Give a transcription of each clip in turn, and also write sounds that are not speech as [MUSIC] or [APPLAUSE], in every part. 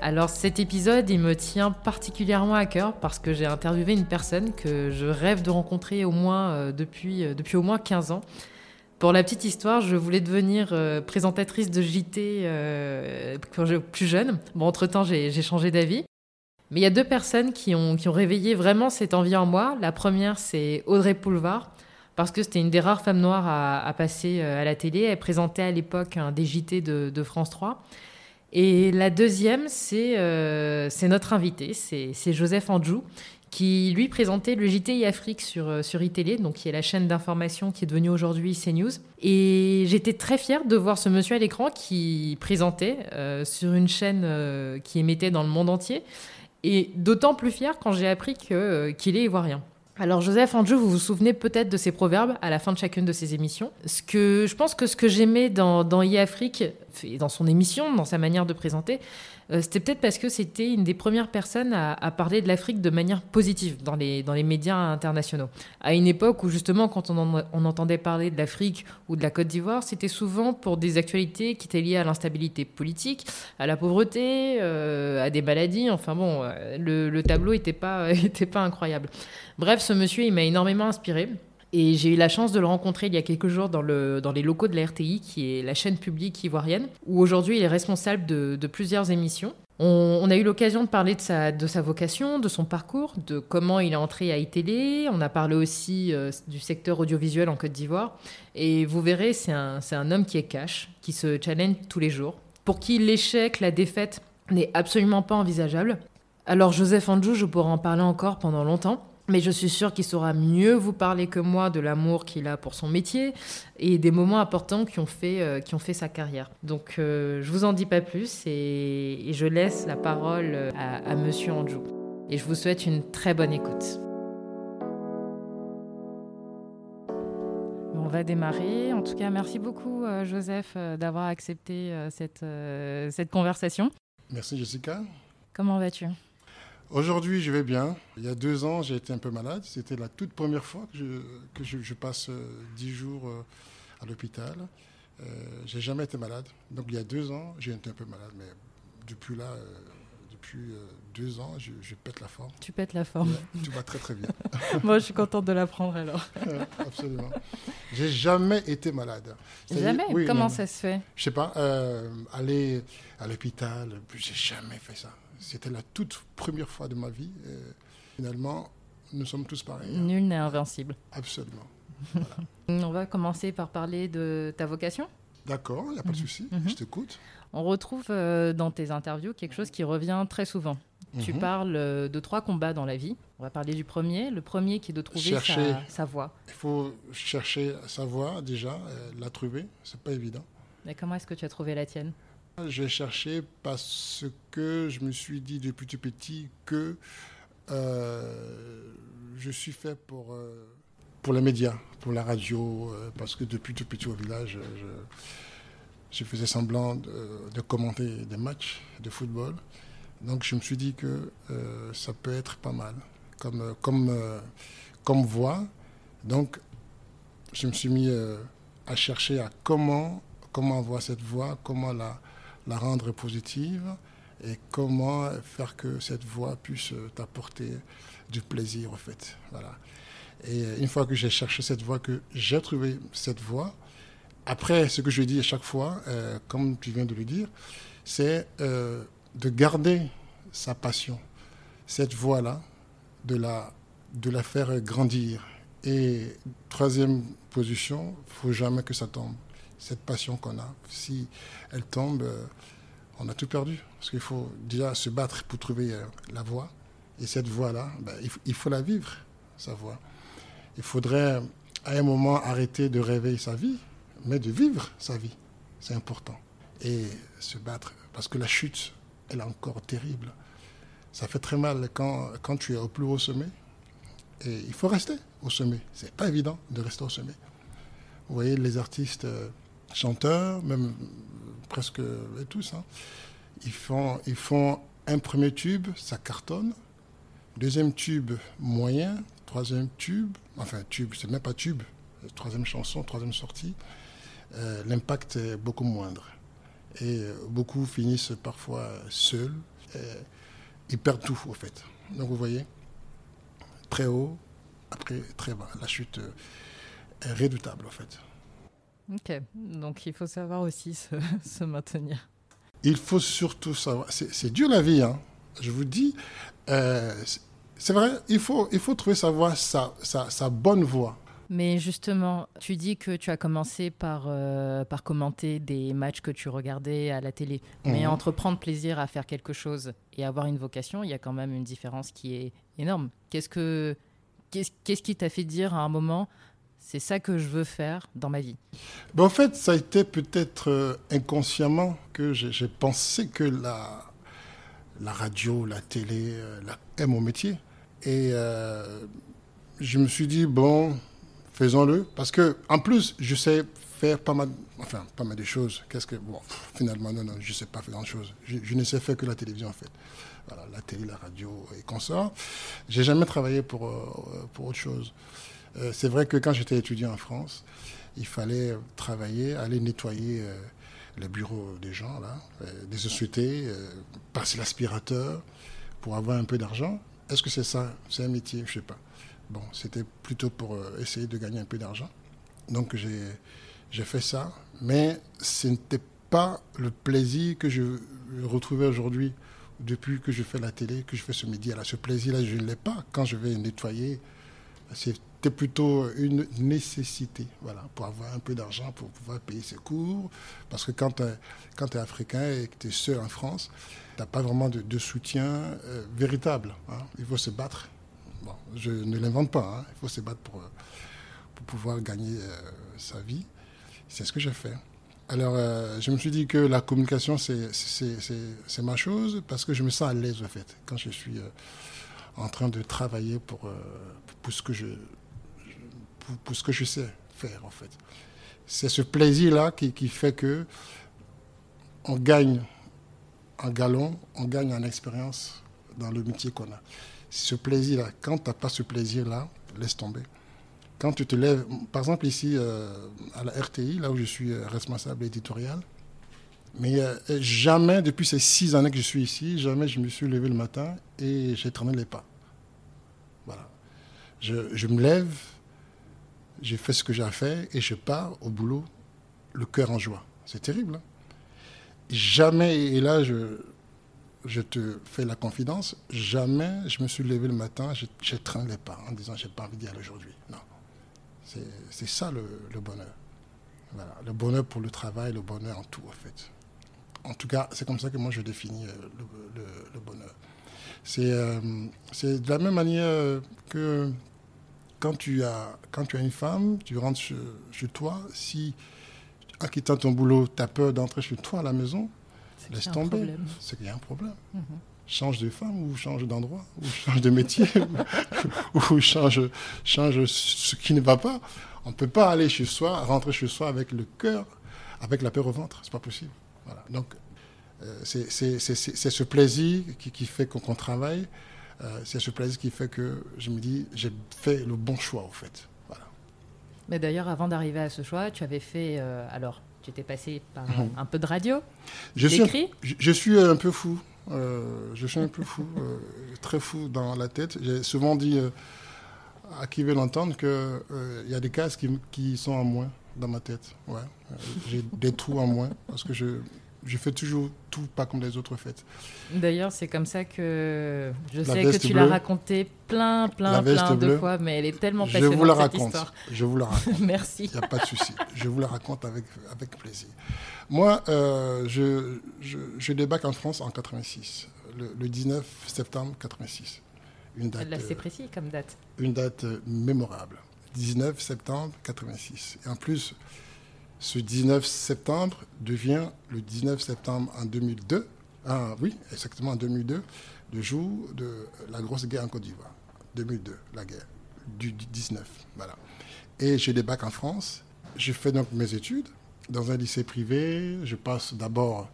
Alors cet épisode, il me tient particulièrement à cœur parce que j'ai interviewé une personne que je rêve de rencontrer au moins euh, depuis, euh, depuis au moins 15 ans. Pour la petite histoire, je voulais devenir euh, présentatrice de JT quand j'étais plus jeune. Bon, entre-temps, j'ai changé d'avis. Mais il y a deux personnes qui ont, qui ont réveillé vraiment cette envie en moi. La première, c'est Audrey Poulevard, parce que c'était une des rares femmes noires à, passer à la télé. Elle présentait à l'époque un des JT de, de France 3. Et la deuxième, c'est euh, notre invité, c'est Joseph Andjou, qui lui présentait le JTI Afrique sur, euh, sur iTélé, donc qui est la chaîne d'information qui est devenue aujourd'hui CNews. Et j'étais très fière de voir ce monsieur à l'écran qui présentait euh, sur une chaîne qui émettait dans le monde entier. Et d'autant plus fière quand j'ai appris qu'il est ivoirien. Alors Joseph Andjou, vous vous souvenez peut-être de ses proverbes à la fin de chacune de ses émissions. Ce que je pense que ce que j'aimais dans, dans e-Afrique, dans son émission, dans sa manière de présenter, euh, c'était peut-être parce que c'était une des premières personnes à, parler de l'Afrique de manière positive dans les, dans les médias internationaux. À une époque où justement, quand on, entendait parler de l'Afrique ou de la Côte d'Ivoire, c'était souvent pour des actualités qui étaient liées à l'instabilité politique, à la pauvreté, euh, à des maladies. Enfin bon, euh, le, le tableau n'était pas, [LAUGHS] pas incroyable. Bref, ce monsieur, il m'a énormément inspiré. Et j'ai eu la chance de le rencontrer il y a quelques jours dans, le, dans les locaux de la RTI, qui est la chaîne publique ivoirienne, où aujourd'hui il est responsable de, plusieurs émissions. On, a eu l'occasion de parler de sa, vocation, de son parcours, de comment il est entré à iTélé. On a parlé aussi euh, du secteur audiovisuel en Côte d'Ivoire. Et vous verrez, c'est un, un homme qui est cash, qui se challenge tous les jours, pour qui l'échec, la défaite n'est absolument pas envisageable. Alors Joseph Andjou, je pourrais en parler encore pendant longtemps. Mais je suis sûre qu'il saura mieux vous parler que moi de l'amour qu'il a pour son métier et des moments importants qui ont fait, euh, qui ont fait sa carrière. Donc euh, je vous en dis pas plus et, je laisse la parole à, à Monsieur Andjou. Et je vous souhaite une très bonne écoute. On va démarrer. En tout cas, merci beaucoup euh, Joseph d'avoir accepté cette, cette conversation. Merci Jessica. Comment vas-tu? Aujourd'hui, je vais bien. Il y a deux ans, j'ai été un peu malade. C'était la toute première fois que je, passe euh, dix jours euh, à l'hôpital. Euh, j'ai jamais été malade. Donc il y a deux ans, j'ai été un peu malade. Mais depuis là, depuis deux ans, je, pète la forme. Tu pètes la forme. tout va très très bien. [LAUGHS] Moi, je suis contente de l'apprendre alors. [LAUGHS] Absolument. J'ai jamais été malade. Jamais Comment ça se fait Je sais pas. aller à l'hôpital, j'ai jamais fait ça. C'était la toute première fois de ma vie. finalement, nous sommes tous pareils. Hein. Nul n'est invincible. Absolument. [LAUGHS] On va commencer par parler de ta vocation. D'accord, il n'y a pas de mhm. souci, mhm. je t'écoute. On retrouve euh, dans tes interviews quelque chose qui revient très souvent. Tu mhm. parles euh, de trois combats dans la vie. On va parler du premier. Le premier qui est de trouver sa, voie. Il faut chercher sa voie déjà, euh, la trouver. C'est pas évident. Mais comment est-ce que tu as trouvé la tienne? J'ai cherché parce que je me suis dit depuis tout petit que euh, je suis fait pour, euh, pour les médias, pour la radio, euh, parce que depuis tout petit au village, je, faisais semblant de, commenter des matchs de football. Donc je me suis dit que ça peut être pas mal comme, comme, comme voix. Donc je me suis mis à chercher à comment, comment avoir cette voix, comment la la rendre positive et comment faire que cette voix puisse t'apporter du plaisir, en fait. Voilà. Et une fois que j'ai cherché cette voix, que j'ai trouvé cette voix, après, ce que je dis à chaque fois, euh, comme tu viens de le dire, c'est euh, de garder sa passion, cette voix-là, de la, de la faire grandir. Et troisième position, il faut jamais que ça tombe cette passion qu'on a. Si elle tombe, euh, on a tout perdu. Parce qu'il faut déjà se battre pour trouver euh, la voie. Et cette voie-là, ben, il, faut la vivre, sa voie. Il faudrait à un moment arrêter de rêver sa vie, mais de vivre sa vie. C'est important. Et se battre, parce que la chute, elle est encore terrible. Ça fait très mal quand, quand tu es au plus haut sommet Et il faut rester au sommet. C'est pas évident de rester au sommet. Vous voyez, les artistes euh, chanteurs, même presque tous, hein, ils, font, ils font un premier tube, ça cartonne. Deuxième tube, moyen. Troisième tube, enfin tube, c'est même pas tube. Troisième chanson, troisième sortie. Euh, l'impact est beaucoup moindre. Et euh, beaucoup finissent parfois seuls. ils perdent tout, au fait. Donc vous voyez, très haut, après très bas. La chute est redoutable, en fait. Ok, donc il faut savoir aussi se, [LAUGHS] maintenir. Il faut surtout savoir. C'est dur la vie, hein. je vous dis. Euh, c'est vrai, il faut, il faut trouver sa voie, sa, sa, bonne voie. Mais justement, tu dis que tu as commencé par, euh, par commenter des matchs que tu regardais à la télé. Mais mhm. entre prendre plaisir à faire quelque chose et avoir une vocation, il y a quand même une différence qui est énorme. Qu'est-ce que qu'est-ce qui t'a fait dire à un moment c'est ça que je veux faire dans ma vie ben, En fait, ça a été peut-être euh, inconsciemment que j'ai pensé que la, la radio, la télé euh, est mon métier. Et euh, je me suis dit, bon, faisons-le. Parce que, en plus, je sais faire pas mal, enfin, pas mal de choses. Qu'est-ce que, bon, finalement, non, non, je ne sais pas faire grand-chose. Je, ne sais faire que la télévision, en fait. Voilà, la télé, la radio et consorts. J'ai jamais travaillé pour, pour autre chose. Euh, c'est vrai que quand j'étais étudiant en France, il fallait travailler, aller nettoyer euh, les bureaux des gens, là, euh, des sociétés, passer l'aspirateur pour avoir un peu d'argent. Est-ce que c'est ça? C'est un métier? Je ne sais pas. Bon, c'était plutôt pour essayer de gagner un peu d'argent. Donc j'ai fait ça, mais ce n'était pas le plaisir que je retrouvais aujourd'hui depuis que je fais la télé, que je fais ce média-là. Ce plaisir-là, je ne l'ai pas quand je vais nettoyer. C'est c'était plutôt une nécessité, voilà, pour avoir un peu d'argent pour pouvoir payer ses cours. Parce que quand tu es, africain et que tu es seul en France, tu n'as pas vraiment de, soutien euh, véritable. Hein. Il faut se battre. Bon, je ne l'invente pas, hein. il faut se battre pour, pour pouvoir gagner euh, sa vie. C'est ce que j'ai fait. Alors, euh, je me suis dit que la communication, c'est ma chose parce que je me sens à l'aise, en fait, quand je suis en train de travailler pour, pour ce que je, pour, ce que je sais faire, en fait. C'est ce plaisir-là qui, qui, fait que on gagne en galon, on gagne en expérience dans le métier qu'on a. Ce plaisir-là, quand tu n'as pas ce plaisir-là, laisse tomber. Quand tu te lèves, par exemple ici euh, à la RTI, là où je suis euh, responsable éditorial, mais euh, jamais depuis ces six années que je suis ici, jamais je me suis levé le matin et j'ai traîné les pas. Voilà. Je, je me lève, j'ai fait ce que j'ai à faire et je pars au boulot le cœur en joie. C'est terrible. Hein. jamais, et là je, je te fais la confidence, jamais je me suis levé le matin, je traîné les pas en disant j'ai pas envie d'y aller aujourd'hui. Non. C'est ça le, bonheur. Voilà. Le bonheur pour le travail, le bonheur en tout en fait. En tout cas, c'est comme ça que moi je définis euh, le, bonheur. Euh, c'est de la même manière que quand tu as, quand tu as une femme, tu rentres chez, toi, si en quittant ton boulot, tu as peur d'entrer chez toi à la maison, laisse tomber. C'est qu'il y a un problème. Mhm. Change de femme ou change d'endroit, ou [LAUGHS] change de métier, [LAUGHS] ou, change, change ce qui ne va pas. On ne peut pas aller chez soi, rentrer chez soi avec le cœur, avec la peur au ventre. C'est pas possible. Voilà. Donc, euh, c'est ce plaisir qui, qui fait qu'on travaille. Euh, c'est ce plaisir qui fait que je me dis, j'ai fait le bon choix, au fait. Voilà. Mais d'ailleurs, avant d'arriver à ce choix, tu avais fait. Euh, alors, tu étais passé par mhm. un peu de radio je suis, je, suis un peu fou. Euh, je suis un peu fou, très fou dans la tête. J'ai souvent dit à qui veut l'entendre qu'il y a des cases qui, qui, sont en moins dans ma tête. Ouais. J'ai des trous en moins parce que je, je fais toujours tout pas comme les autres fêtes. D'ailleurs, c'est comme ça que je sais que tu l'as raconté plein, plein, plein de fois, mais elle est tellement passionnante. Je vous la cette raconte. Histoire. Je vous la [LAUGHS] raconte. Merci. Il n'y a pas de souci. Je vous la raconte avec, avec plaisir. Moi, euh, je, je, je, débarque en France en 86, le, 19 septembre 86. Une date. C'est précis comme date. Une date euh, mémorable. 19 septembre 86. Et en plus, ce 19 septembre devient le 19 septembre en 2002. Ah, oui, exactement en 2002, le jour de la grosse guerre en Côte d'Ivoire. 2002, la guerre. du 19. Voilà. Et des bacs en France. Je fais donc mes études dans un lycée privé. Je passe d'abord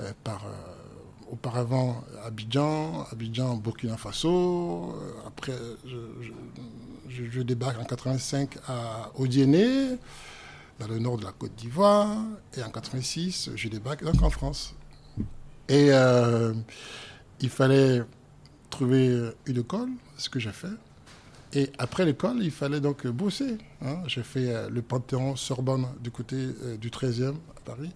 euh, par euh, auparavant Abidjan, Abidjan, Burkina Faso. Après, je, je, débarque en 85 à Odiéné, dans le nord de la Côte d'Ivoire. Et en 86, je débarque donc en France. Et euh, il fallait trouver une école, ce que j'ai fait. Et après l'école, il fallait donc bosser. Hein. J'ai fait euh, le Panthéon Sorbonne du côté euh, du 13e à Paris.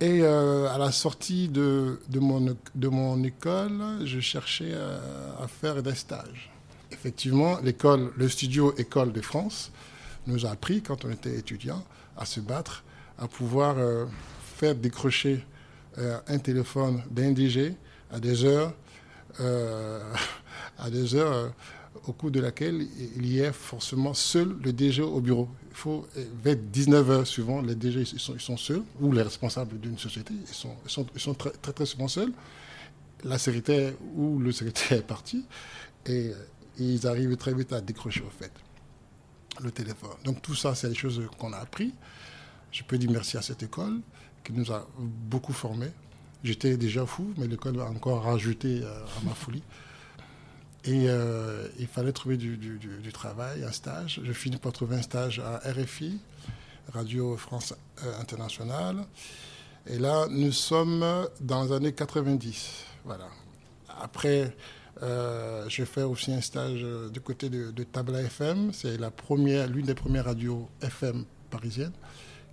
Et à la sortie de, de, mon, de mon école, je cherchais à, faire des stages. Effectivement, l'école, le studio École de France nous a appris, quand on était étudiant, à se battre, à pouvoir faire décrocher euh, un téléphone d'indigé à des heures, euh, [LAUGHS] à des heures euh, au cours de laquelle il y a forcément seul le DG au bureau. Il faut, vers 19 heures suivant, les DG ils sont, ils sont seuls, ou les responsables d'une société, ils sont, ils sont, ils sont très, très, très, souvent seuls. La secrétaire ou le secrétaire est parti, et, ils arrivent très vite à décrocher au fait le téléphone. Donc tout ça, c'est des choses qu'on a appris. Je peux dire merci à cette école qui nous a beaucoup formés. J'étais déjà fou, mais l'école a encore rajouté euh, à ma folie. Et euh, il fallait trouver du, travail, un stage. Je finis par trouver un stage à RFI, Radio France euh, Internationale. Et là, nous sommes dans les années 90. Voilà. Après, je fais aussi un stage du côté de, Tabla FM. C'est la première, l'une des premières radios FM parisiennes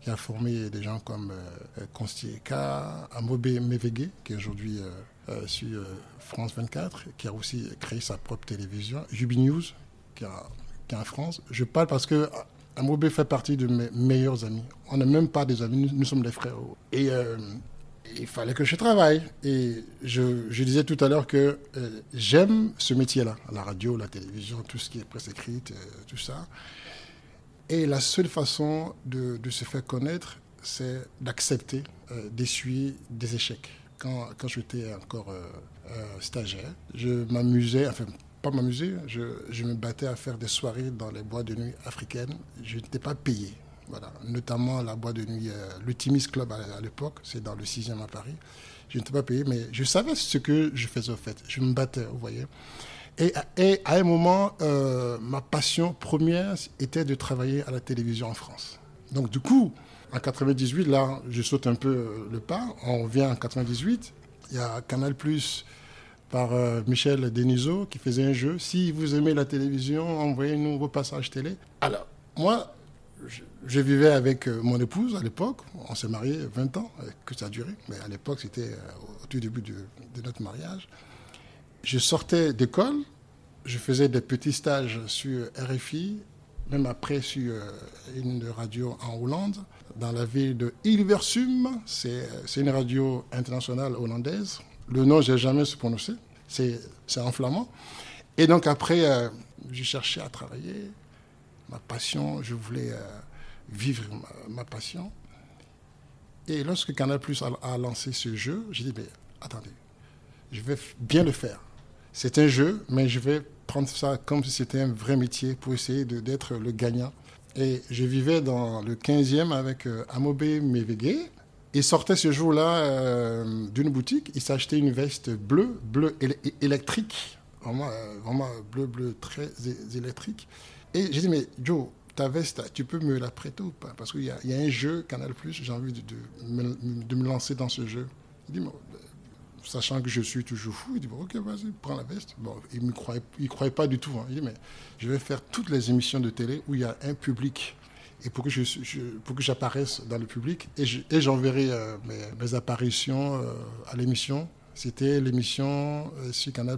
qui a formé des gens comme euh, Consti Eka, Amobé Mevege, qui est aujourd'hui euh, euh, sur France 24, qui a aussi créé sa propre télévision, Jubi News, qui, est en France. Je parle parce que Amobé fait partie de mes meilleurs amis. On n'est même pas des amis, nous, sommes des frères. Il fallait que je travaille. Et je, disais tout à l'heure que j'aime ce métier-là, la radio, la télévision, tout ce qui est presse écrite, tout ça. Et la seule façon de, se faire connaître, c'est d'accepter euh, d'essuyer des échecs. Quand, quand j'étais encore euh, euh, stagiaire, je m'amusais, enfin pas m'amuser, je, je, me battais à faire des soirées dans les boîtes de nuit africaines. Je n'étais pas payé, voilà. notamment la boîte de nuit, Timis Club à, l'époque, c'est dans le 6e à Paris. Je n'étais pas payé, mais je savais ce que je faisais au fait. Je me battais, vous voyez. Et, à un moment, euh, ma passion première était de travailler à la télévision en France. Donc du coup, en 98, là, je saute un peu euh, le pas. On vient en 98. Il y a Canal Plus par euh, Michel Denisot qui faisait un jeu. Si vous aimez la télévision, envoyez-nous vos passages télé. Alors, moi, je, vivais avec mon épouse à l'époque. On s'est mariés 20 ans, que ça a duré. Mais à l'époque, c'était au tout début de, de notre mariage je sortais d'école, je faisais des petits stages sur RFI, même après sur euh, une radio en Hollande, dans la ville de Hilversum. C'est une radio internationale hollandaise. Le nom, je n'ai jamais su prononcer. C'est en flamand. Et donc après, euh, j'ai cherché à travailler. Ma passion, je voulais euh, vivre ma, passion. Et lorsque Canal Plus a, lancé ce jeu, j'ai dit, mais attendez, je vais bien le faire c'est un jeu, mais je vais prendre ça comme si c'était un vrai métier pour essayer d'être le gagnant. Et je vivais dans le 15e avec euh, Amobé Mevege. Il sortait ce jour-là euh, d'une boutique, il s'achetait une veste bleue, bleue électrique, vraiment, euh, vraiment bleu, bleu très électrique. Et j'ai dit, mais Joe, ta veste, tu peux me la prêter ou pas? Parce qu'il y, a un jeu, Canal+, j'ai envie de, me, lancer dans ce jeu. Il dit, sachant que je suis toujours fou, il dit bon, Ok, vas-y, prends la veste. Bon, il ne croyait, pas du tout. Hein. Il dit Mais je vais faire toutes les émissions de télé où il y a un public. Et pour que, je, pour que j'apparaisse dans le public, et j'enverrai euh, mes, apparitions euh, à l'émission. C'était l'émission euh, sur Canal,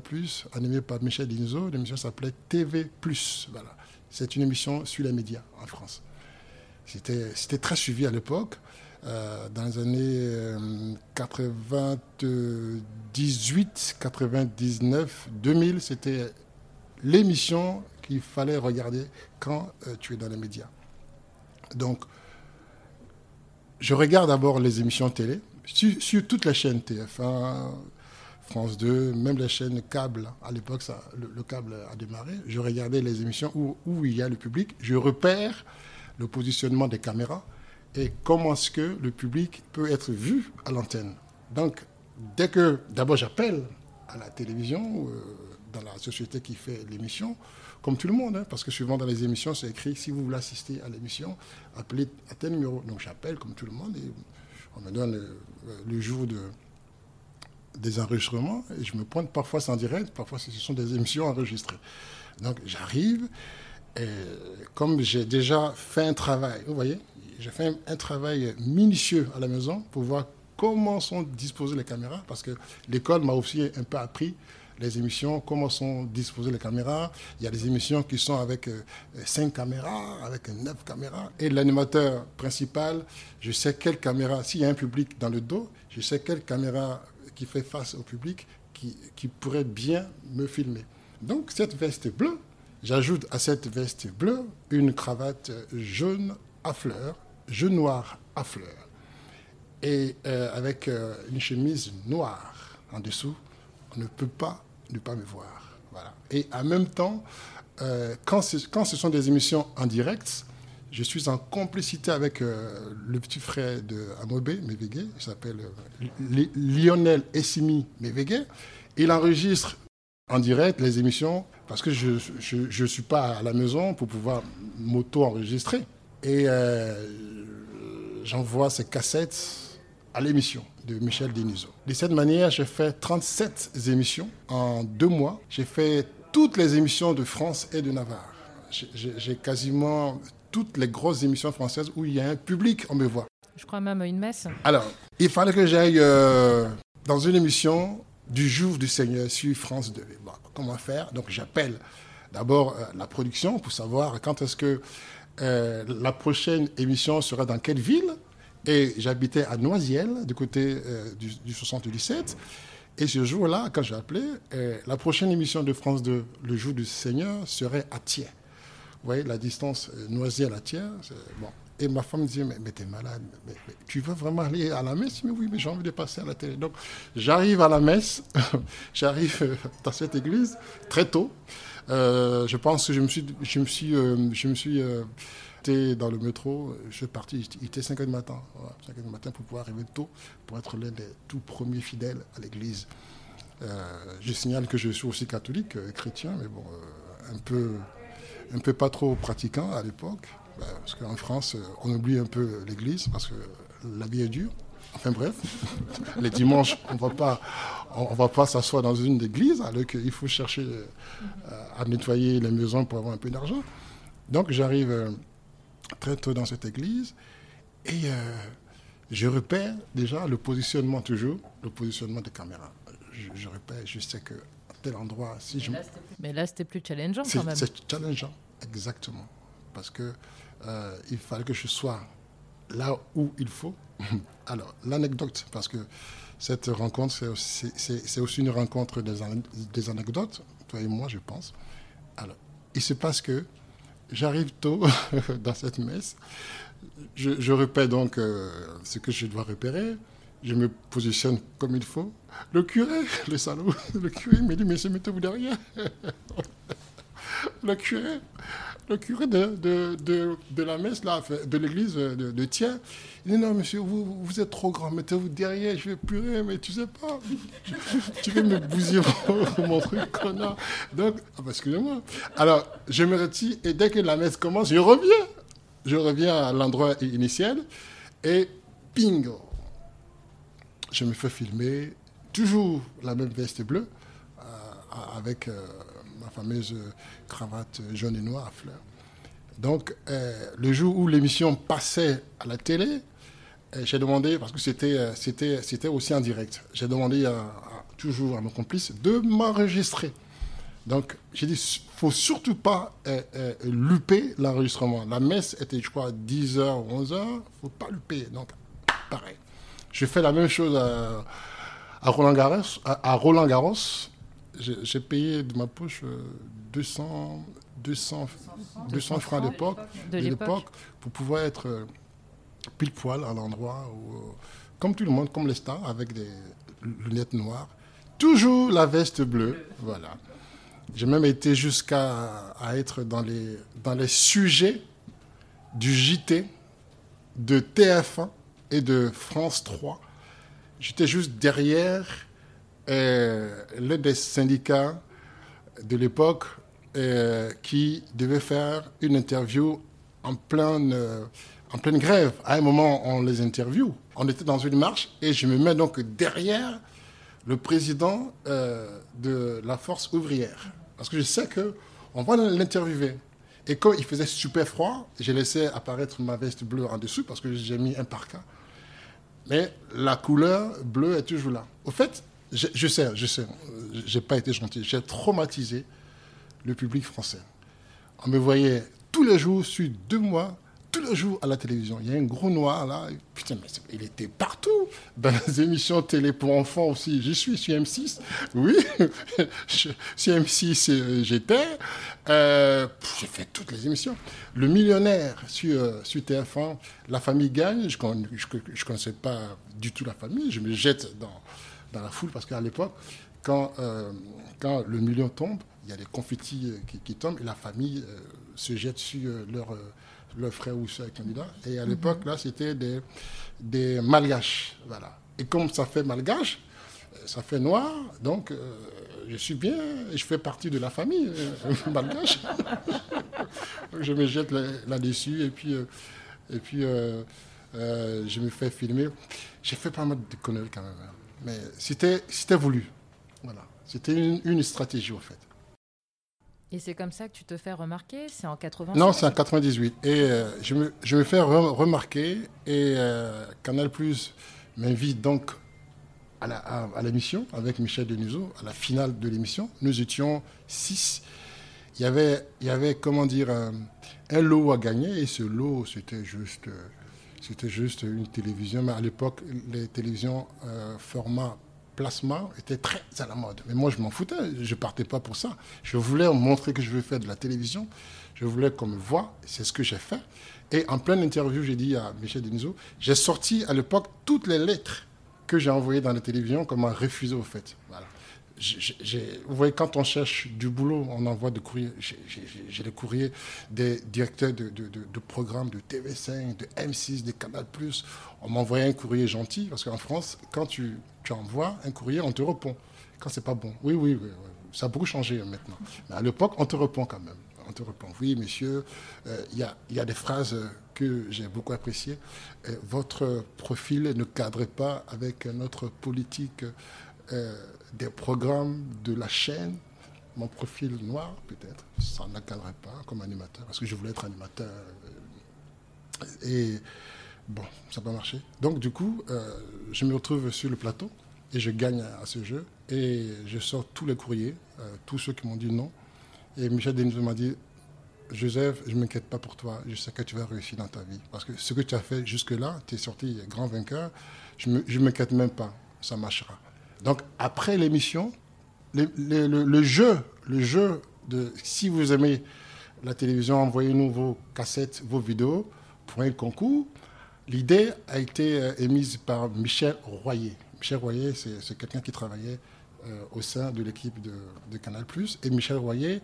animée par Michel Dinzo. L'émission s'appelait TV. Voilà. C'est une émission sur les médias en France. C'était très suivi à l'époque. Euh, dans les années 98, 99, 2000, c'était l'émission qu'il fallait regarder quand euh, tu es dans les médias. Donc, je regarde d'abord les émissions télé, sur, sur toute la chaîne TF1, France 2, même les chaînes câbles. À l'époque, le, le, câble a démarré. Je regardais les émissions où, où il y a le public. Je repère le positionnement des caméras et comment est-ce que le public peut être vu à l'antenne. Donc, dès que d'abord j'appelle à la télévision, euh, dans la société qui fait l'émission, comme tout le monde, hein, parce que souvent dans les émissions, c'est écrit si vous voulez assister à l'émission, appelez à tel numéro. Donc j'appelle comme tout le monde et on me donne le, jour de, des enregistrements et je me pointe parfois sans direct, parfois ce sont des émissions enregistrées. Donc j'arrive et comme j'ai déjà fait un travail, vous voyez, j'ai fait un, travail minutieux à la maison pour voir comment sont disposées les caméras, parce que l'école m'a aussi un peu appris les émissions, comment sont disposées les caméras. Il y a des émissions qui sont avec euh, cinq caméras, avec neuf caméras. Et l'animateur principal, je sais quelle caméra, s'il y a un public dans le dos, je sais quelle caméra qui fait face au public qui, pourrait bien me filmer. Donc cette veste bleue, j'ajoute à cette veste bleue une cravate jaune à fleurs, jaune noir à fleurs, et euh, avec euh, une chemise noire en dessous, on ne peut pas ne pas me voir. Voilà. Et en même temps, euh, quand, ce sont des émissions en direct, je suis en complicité avec euh, le petit frère de Amobe Mevegue, il s'appelle euh, Lionel Essimi Mevegue. Il enregistre en direct les émissions parce que je ne suis pas à la maison pour pouvoir m'auto-enregistrer. Et j'envoie ces cassettes à l'émission de Michel Denisot. De cette manière, j'ai fait 37 émissions en deux mois. J'ai fait toutes les émissions de France et de Navarre. J'ai quasiment toutes les grosses émissions françaises où il y a un public, on me voit. Je crois même à une messe. Alors, il fallait que j'aille euh, dans une émission du jour du Seigneur sur France 2. Bon, comment faire? Donc, j'appelle d'abord euh, la production pour savoir quand est-ce que euh, la prochaine émission sera dans quelle ville. Et j'habitais à Noisiel, du côté du, du, 77. Et ce jour-là, quand j'ai appelé, la prochaine émission de France 2, le jour du Seigneur, serait à Thiers. Vous voyez, la distance euh, noisier à tienne. Bon. Et ma femme me dit, mais, t'es malade, mais, tu veux vraiment aller à la messe? Mais oui, mais j'ai envie de passer à la télé. Donc j'arrive à la messe, [LAUGHS] j'arrive euh, dans cette église très tôt. Euh, je pense que je me suis, je me suis, je me suis dans le métro, je suis parti, il était 5 h du matin, 5 h du matin pour pouvoir arriver tôt, pour être l'un des tout premiers fidèles à l'église. je signale que je suis aussi catholique, chrétien, mais bon, un peu un peu pas trop pratiquant à l'époque, bah, parce qu'en France, euh, on oublie un peu l'église parce que la vie est dure. Enfin bref, [LAUGHS] les dimanches, on va on, va pas s'asseoir dans une église alors qu'il faut chercher euh, à nettoyer les maisons pour avoir un peu d'argent. Donc j'arrive euh, très tôt dans cette église et je repère déjà le positionnement toujours, le positionnement des caméras. Je, je repère, je sais que tel endroit. Si je... Mais là, c'était plus challengeant quand même. C'est challengeant, exactement. Parce que euh, il fallait que je sois là où il faut. [LAUGHS] Alors, l'anecdote, parce que cette rencontre, c'est aussi une rencontre des, des, anecdotes, toi et moi, je pense. Alors, il se passe que j'arrive tôt [LAUGHS] dans cette messe. Je, je répète donc euh, ce que je dois repérer je me positionne comme il faut. Le curé, [LAUGHS] le salaud, le curé me dit, mais mettez-vous derrière. [LAUGHS] le curé, le curé de, de, de, la messe, là, de l'église de, de Thiers, il dit, non, monsieur, vous, vous êtes trop grand, mettez-vous derrière, je vais purer, mais tu sais pas, [LAUGHS] tu, veux me bousiller mon truc, connard. Donc, ah, bah, excusez-moi. Alors, je me retire, et dès que la messe commence, je reviens. Je reviens à l'endroit initial, et bingo je me fais filmer, toujours la même veste bleue, euh, avec euh, fameuse cravate jaune et noire à fleurs. Donc, euh, le jour où l'émission passait à la télé, j'ai demandé, parce que c'était, c'était, aussi en direct, j'ai demandé toujours à mon complice de m'enregistrer. Donc, j'ai dit, il ne faut surtout pas euh, luper l'enregistrement. La messe était, je crois, 10h ou 11h, il ne faut pas luper. Donc, pareil. Je fais la même chose à. À, Roland Garros, j'ai payé de ma poche 200, 200, 200 francs de l'époque, pour pouvoir être euh, pile poil à l'endroit où, euh, comme tout le monde, comme les stars, avec des lunettes noires, toujours la veste bleue. Voilà. J'ai même été jusqu'à être dans les, dans les sujets du JT, de TF1 et de France 3. J'étais juste derrière l'un des syndicats de l'époque euh, qui devait faire une interview en pleine, euh, en pleine grève. À un moment, on les interviewe. On était dans une marche et je me mets donc derrière le président de la force ouvrière. Parce que je sais qu'on va l'interviewer. Et quand il faisait super froid, j'ai laissé apparaître ma veste bleue en dessous parce que j'ai mis un parka. Mais la couleur bleue est toujours là. Au fait, je, je sais, je sais, j'ai pas été gentil. J'ai traumatisé le public français. On me voyait tous les jours, sur deux mois, tous les jours à la télévision. Il y a un gros noir là. Putain, il était partout. Dans les [LAUGHS] émissions télé pour enfants aussi. Je suis sur M6. Oui, [LAUGHS] sur M6, euh, j'étais. Euh, j'ai fait toutes les émissions. Le millionnaire sur, euh, sur TF1, La famille gagne. Je ne connaissais pas du tout la famille. Je me jette dans, dans la foule parce qu'à l'époque, quand, quand le million tombe, il y a des confettis qui, tombent et la famille se jette sur leur le frère ou soeur candidat. Et à l'époque, là, c'était des, des malgaches. Voilà. Et comme ça fait malgache, euh, ça fait noir, donc euh, je suis bien, je fais partie de la famille euh, [LAUGHS] malgache. [LAUGHS] je me jette là-dessus et puis, et puis je me fais filmer. J'ai fait pas mal de conneries quand même, hein. Mais c'était voulu. Voilà. C'était une, une stratégie, en fait. Et c'est comme ça que tu te fais remarquer? C'est en 80 Non, c'est en 98. Et euh, je, me, je, me, fais remarquer et euh, Canal Plus m'invite donc à l'émission avec Michel Denuso, à la finale de l'émission. Nous étions six. Il y avait, il y avait comment dire, un, lot à gagner et ce lot, c'était juste, c'était juste une télévision. Mais à l'époque, les télévisions format plasma était très à la mode. Mais moi, je m'en foutais. Je partais pas pour ça. Je voulais montrer que je veux faire de la télévision. Je voulais qu'on me voit. C'est ce que j'ai fait. Et en pleine interview, j'ai dit à Michel Denisot, j'ai sorti à l'époque toutes les lettres que j'ai envoyées dans la télévision qu'on m'a refusé au fait. Voilà vous voyez, quand on cherche du boulot, on envoie des courriers. J'ai les courriers des directeurs de, programmes de TV5, de M6, de Canal+. On m'envoyait un courrier gentil, parce qu'en France, quand tu, tu, envoies un courrier, on te répond. Quand c'est pas bon. Oui, oui, oui, Ça a beaucoup changé maintenant. Mais à l'époque, on te répond quand même. On te répond, oui, monsieur, euh, il y, a, y, a, des phrases que j'ai beaucoup appréciées. Euh, votre profil ne cadre pas avec notre politique euh, des programmes de la chaîne, mon profil noir peut-être, ça n'encadrait pas comme animateur, parce que je voulais être animateur. Euh, et bon, ça n'a pas marché. Donc du coup, euh, je me retrouve sur le plateau et je gagne à ce jeu et je sors tous les courriers, tous ceux qui m'ont dit non. Et Michel Denis m'a dit, Joseph, je ne m'inquiète pas pour toi, je sais que tu vas réussir dans ta vie. Parce que ce que tu as fait jusque-là, tu es sorti grand vainqueur, je ne m'inquiète même pas, ça marchera. Donc après l'émission, le, jeu, le jeu de si vous aimez la télévision, envoyez-nous vos cassettes, vos vidéos pour un concours. L'idée a été euh, émise par Michel Royer. Michel Royer, c'est quelqu'un qui travaillait euh, au sein de l'équipe de, de, Canal+. Et Michel Royer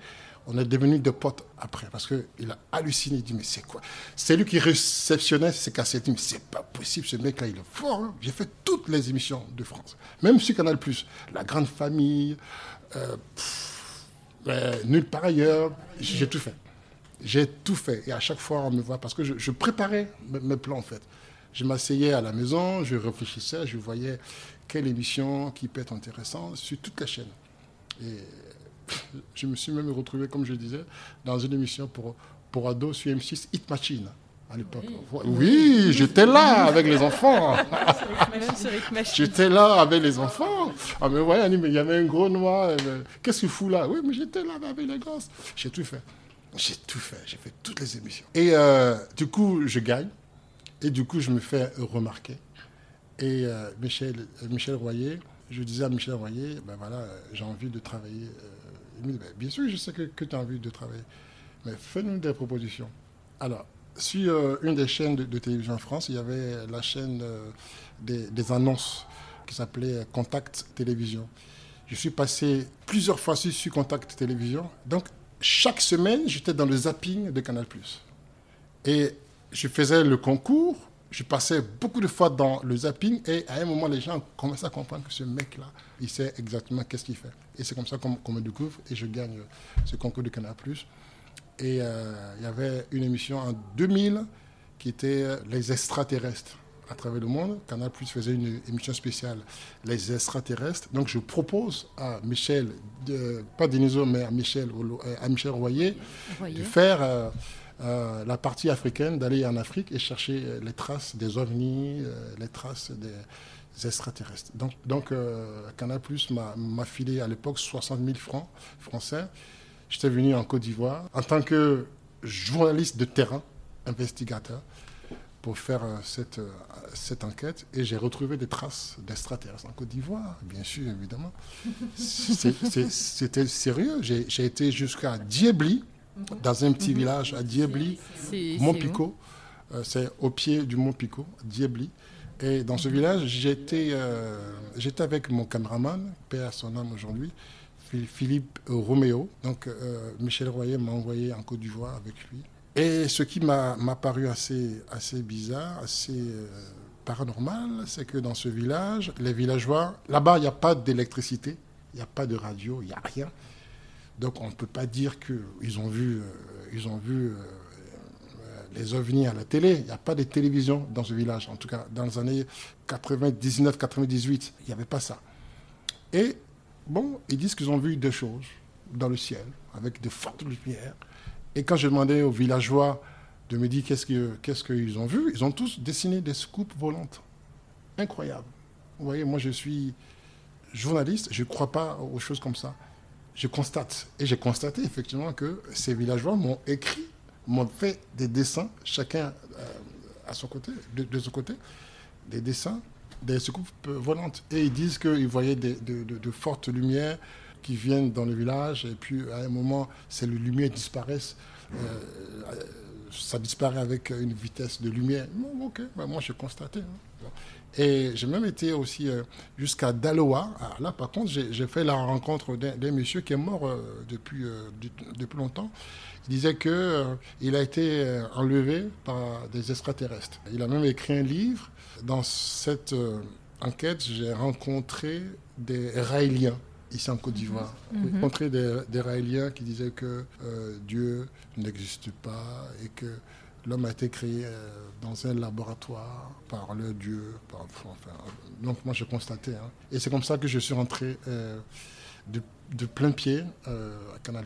on est devenus des potes après parce qu'il a halluciné. Il dit Mais c'est quoi? C'est lui qui réceptionnait ses cassettes. Il dit Mais c'est pas possible, ce mec-là, il est fort. Hein. J'ai fait toutes les émissions de France, même sur Canal, La Grande Famille, euh, euh, Nulle part ailleurs. J'ai tout fait. J'ai tout fait. Et à chaque fois, on me voit parce que je, préparais mes, plans en fait. Je m'asseyais à la maison, je réfléchissais, je voyais quelle émission qui peut être intéressante sur toute la chaîne. Je me suis même retrouvé, comme je disais, dans une émission pour, pour ados sur M6, Hit Machine à l'époque. Oui, j'étais là avec les enfants. [LAUGHS] j'étais là avec les enfants. Ah, mais voyez, il y avait un gros noir. Euh, qu'est-ce qu'il fout là? Oui, mais j'étais là avec les gosses. J'ai tout fait. J'ai tout fait. J'ai fait toutes les émissions. Et euh, du coup, je gagne. Et du coup, je me fais remarquer. Et euh, Michel, Michel Royer, je disais à Michel Royer, ben voilà, j'ai envie de travailler bien sûr, je sais que, tu as envie de travailler, mais fais-nous des propositions. Alors, sur euh, une des chaînes de, télévision en France, il y avait la chaîne euh, des, annonces qui s'appelait Contact Télévision. Je suis passé plusieurs fois sur Contact Télévision. Donc, chaque semaine, j'étais dans le zapping de Canal+. Et je faisais le concours, je passais beaucoup de fois dans le zapping, et à un moment, les gens commençaient à comprendre que ce mec-là, il sait exactement qu'est-ce qu'il fait. Et c'est comme ça qu'on me découvre, et je gagne ce concours de Canal+. Et euh, il y avait une émission en 2000 qui était Les extraterrestres à travers le monde. Canal Plus faisait une émission spéciale, Les extraterrestres. Donc je propose à Michel, de, pas Deniso, mais à Michel, euh, à Michel Royer, de faire euh, euh, la partie africaine, d'aller en Afrique et chercher les traces des ovnis, les traces des extraterrestres. Donc, donc Canal Plus m'a filé à l'époque 60 000 francs français. J'étais venu en Côte d'Ivoire en tant que journaliste de terrain, investigateur pour faire euh, cette, euh, enquête et j'ai retrouvé des traces d'extraterrestres en Côte d'Ivoire, bien sûr, évidemment. [LAUGHS] C'était sérieux. J'ai été jusqu'à Dans un petit mhm. village à Diebli, Mont Picot. Euh, c'est au pied du Mont Picot, Diebli. Et dans ce village, j'étais j'étais avec mon caméraman, père son âme aujourd'hui, Philippe Roméo. Donc Michel Royer m'a envoyé en Côte d'Ivoire avec lui. Et ce qui m'a paru assez, assez bizarre, assez euh, paranormal, c'est que dans ce village, les villageois, là-bas, il n'y a pas d'électricité, il n'y a pas de radio, il n'y a rien. Donc on ne peut pas dire qu'ils ont vu, euh, vu euh, les ovnis à la télé. Il n'y a pas de télévision dans ce village. En tout cas, dans les années 99-98, il n'y avait pas ça. Et bon, ils disent qu'ils ont vu deux choses dans le ciel, avec de fortes lumières. Et quand je demandais aux villageois de me dire qu'est-ce qu'ils qu'est-ce qu'ils ont vu, ils ont tous dessiné des scoops volantes. Incroyable. Vous voyez, moi je suis journaliste, je ne crois pas aux choses comme ça. Je constate. Et j'ai constaté effectivement que ces villageois m'ont écrit, m'ont fait des dessins, chacun euh, à son côté, de, son côté, des dessins, des scoops volantes. Et ils disent qu'ils voyaient de, fortes lumières qui viennent dans le village et puis à un moment, ces lumières disparaissent. Euh, ça disparaît avec une vitesse de lumière. Ok, bah, moi j'ai constaté. Hein. Et j'ai même été aussi euh, jusqu'à Daloa. Là, par contre, j'ai fait la rencontre d'un monsieur qui est mort euh, depuis, depuis longtemps. Il disait qu'il a été enlevé par des extraterrestres. Il a même écrit un livre. Dans cette enquête, j'ai rencontré des Raéliens ici en Côte d'Ivoire. J'ai mhm. rencontré des, des Raéliens qui disaient que euh, Dieu n'existe pas et que l'homme a été créé euh, dans un laboratoire par le Dieu. donc moi j'ai constaté. Hein. Et c'est comme ça que je suis rentré euh, de, plein pied à Canal+.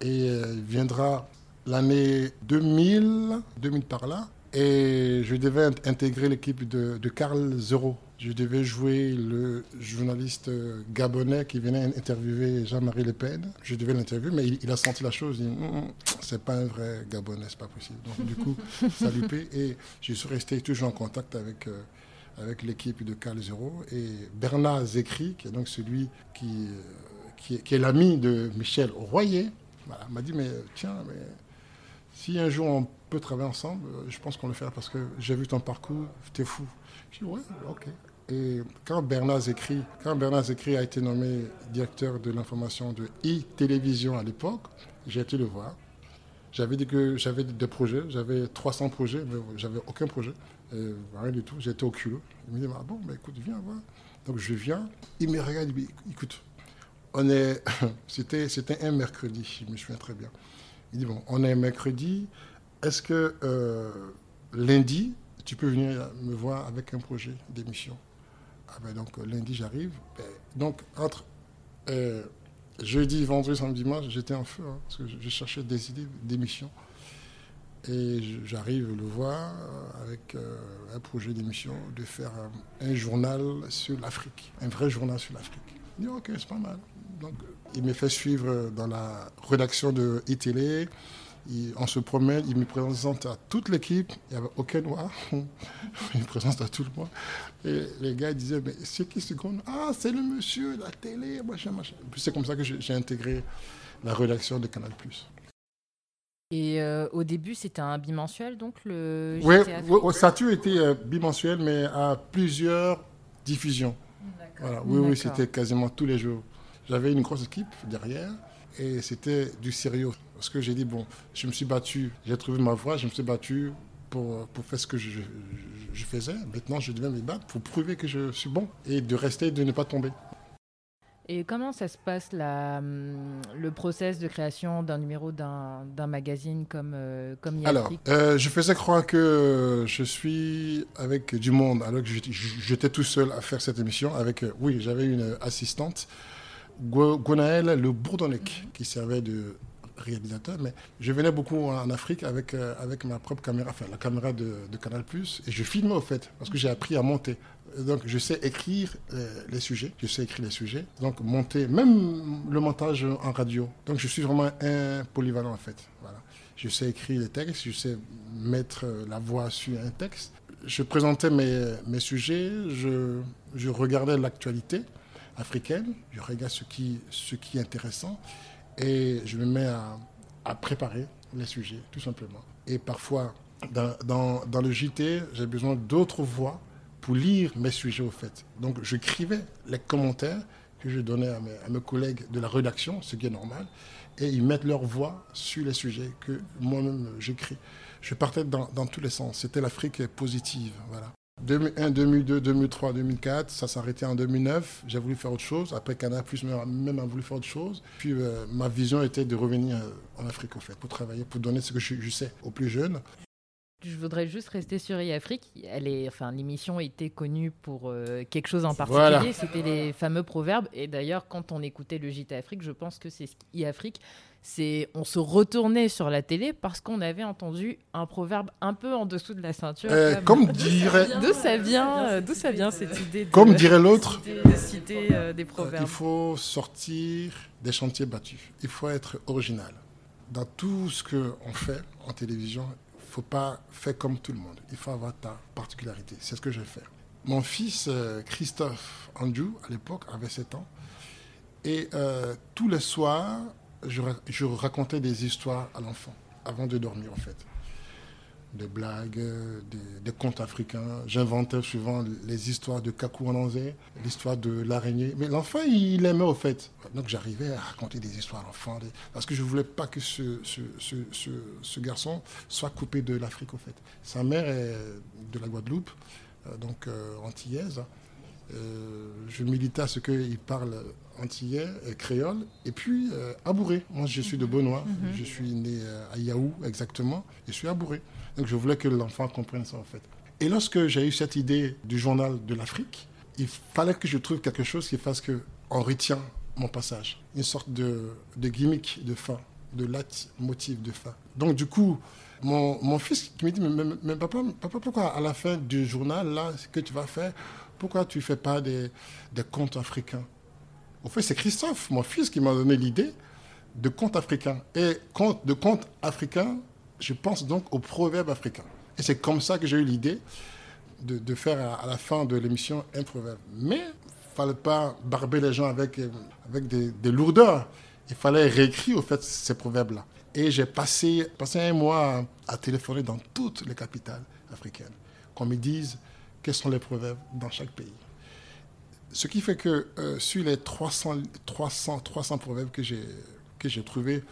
Et viendra l'année 2000, 2000 par là, et je devais intégrer l'équipe de, de Carl Zero je devais jouer le journaliste gabonais qui venait interviewer Jean-Marie Le Pen. Je devais l'interviewer, mais il, a senti la chose. Il dit hum, hum, c'est pas un vrai gabonais, c'est pas possible. Donc, du coup, [LAUGHS] ça plaît. Et je suis resté toujours en contact avec, euh, avec l'équipe de Cal Zero. Et Bernard Zécry, qui est donc celui qui, euh, qui est, l'ami de Michel Royer, m'a dit mais tiens, mais si un jour on peut travailler ensemble, je pense qu'on le fera parce que j'ai vu ton parcours, t'es fou. Je dis ouais, ok. Et quand Bernard Zécry, quand Bernard Zécry a été nommé directeur de l'information de e-télévision à l'époque, j'ai été le voir. J'avais dit que j'avais des projets, j'avais 300 projets, mais j'avais aucun projet, rien du tout. J'étais au culot. Il me dit ah bon, écoute, viens voir. Donc je viens, il me regarde, il me dit écoute, on est, [LAUGHS] c'était, c'était un mercredi, je me souviens très bien. Il dit bon, on est mercredi, est-ce que euh, lundi, tu peux venir me voir avec un projet d'émission? Ah ben donc euh, lundi j'arrive. Ben, donc entre euh, jeudi, vendredi, samedi, dimanche, j'étais en feu hein, parce que je, cherchais des idées d'émission. Et j'arrive le voir euh, avec un projet d'émission de faire un, journal sur l'Afrique, un vrai journal sur l'Afrique. Il dit ok, c'est pas mal. Donc il me fait suivre dans la rédaction de on se promène, il me présente à toute l'équipe, il n'y avait aucun noir, [LAUGHS] il me présente à tout le monde. Et les gars disaient, mais c'est qui ce qu'on Ah, c'est le monsieur de la télé, machin, machin. C'est comme ça que j'ai intégré la rédaction de Canal+. Et euh, au début, c'était un bimensuel, donc le Oui, ça a toujours été euh, bimensuel, mais à plusieurs diffusions. Voilà. Oui, oui, c'était quasiment tous les jours. J'avais une grosse équipe derrière et c'était du sérieux. Parce que j'ai dit, bon, je me suis battu, j'ai trouvé ma voie, je me suis battu pour, pour faire ce que je, je, faisais. Maintenant, je devais me battre pour prouver que je suis bon et de rester, de ne pas tomber. Et comment ça se passe la, le process de création d'un numéro d'un magazine comme, euh, comme Alors, euh, je faisais croire que je suis avec du monde, alors que j'étais tout seul à faire cette émission. Avec, euh, oui, j'avais une assistante, Gwenaëlle Le Bourdonnec, qui servait de réalisateur, mais je venais beaucoup en Afrique avec, avec ma propre caméra, enfin la caméra de, de Canal+, et je filmais au fait, parce que j'ai appris à monter. Donc, je sais écrire euh, les sujets. Je sais écrire les sujets. Donc, monter, même le montage en radio. Donc, je suis vraiment un polyvalent, en fait. Voilà. Je sais écrire les textes. Je sais mettre la voix sur un texte. Je présentais mes, mes sujets. Je, je regardais l'actualité africaine. Je regarde ce qui, ce qui est intéressant. Et je me mets à, préparer les sujets, tout simplement. Et parfois, dans, dans, dans le JT, j'ai besoin d'autres voix pour lire mes sujets au fait. Donc j'écrivais les commentaires que je donnais à mes, collègues de la rédaction, ce qui est normal, et ils mettent leur voix sur les sujets que moi-même j'écris. Je partais dans, tous les sens. C'était l'Afrique positive. Voilà. 2001, 2002, 2003, 2004, ça s'arrêtait en 2009. J'ai voulu faire autre chose. Après, Canada Plus même a voulu faire autre chose. Puis euh, ma vision était de revenir en Afrique, au fait, pour travailler, pour donner ce que je, je sais aux plus jeunes. Je voudrais juste rester sur e-Afrique. Elle est, enfin, l'émission était connue pour euh, quelque chose en particulier. C'était les fameux proverbes. Et d'ailleurs, quand on écoutait le JT Afrique, je pense que c'est e-Afrique. C'est, on se retournait sur la télé parce qu'on avait entendu un proverbe un peu en dessous de la ceinture. Euh, comme, dirait. D'où ça vient euh, D'où ça vient cette idée Comme dirait l'autre. De citer des proverbes. Il faut sortir des chantiers battus. Il faut être original. Dans tout ce qu'on fait en télévision, faut pas faire comme tout le monde. Il faut avoir ta particularité. C'est ce que je vais faire. Mon fils euh, Christophe Andrew, à l'époque, avait 7 ans. Et euh, tous les soirs, je, racontais des histoires à l'enfant, avant de dormir en fait des blagues, des, contes africains. J'inventais souvent les histoires de Kakou Ananzé, l'histoire de l'araignée. Mais l'enfant, il aimait au fait. Donc j'arrivais à raconter des histoires à l'enfant, parce que je ne voulais pas que ce, garçon soit coupé de l'Afrique au fait. Sa mère est de la Guadeloupe, euh, donc euh, antillaise. Euh, je militais à ce qu'il parle antillais, créole, et puis abouré. Moi, je suis de Benoît, mhm. je suis né à Yaou exactement, et je suis abouré. Donc je voulais que l'enfant comprenne ça en fait. Et lorsque j'ai eu cette idée du journal de l'Afrique, il fallait que je trouve quelque chose qui fasse qu'on retient mon passage. Une sorte de, de gimmick de fin, de motif de fin. Donc du coup, mon, mon fils qui me dit, mais, papa, papa, pourquoi à la fin du journal, là, ce que tu vas faire, pourquoi tu ne fais pas des, des contes africains? Au fait, c'est Christophe, mon fils, qui m'a donné l'idée de contes africains. Et de contes africains, je pense donc aux proverbes africains. Et c'est comme ça que j'ai eu l'idée de, faire à, la fin de l'émission un proverbe. Mais il fallait pas barber les gens avec, avec des, lourdeurs. Il fallait réécrire au fait ces proverbes-là. Et j'ai passé, passé un mois à, téléphoner dans toutes les capitales africaines, qu'on me dise quels sont les proverbes dans chaque pays. Ce qui fait que euh, sur les 300, 300, 300 proverbes que j'ai trouvés,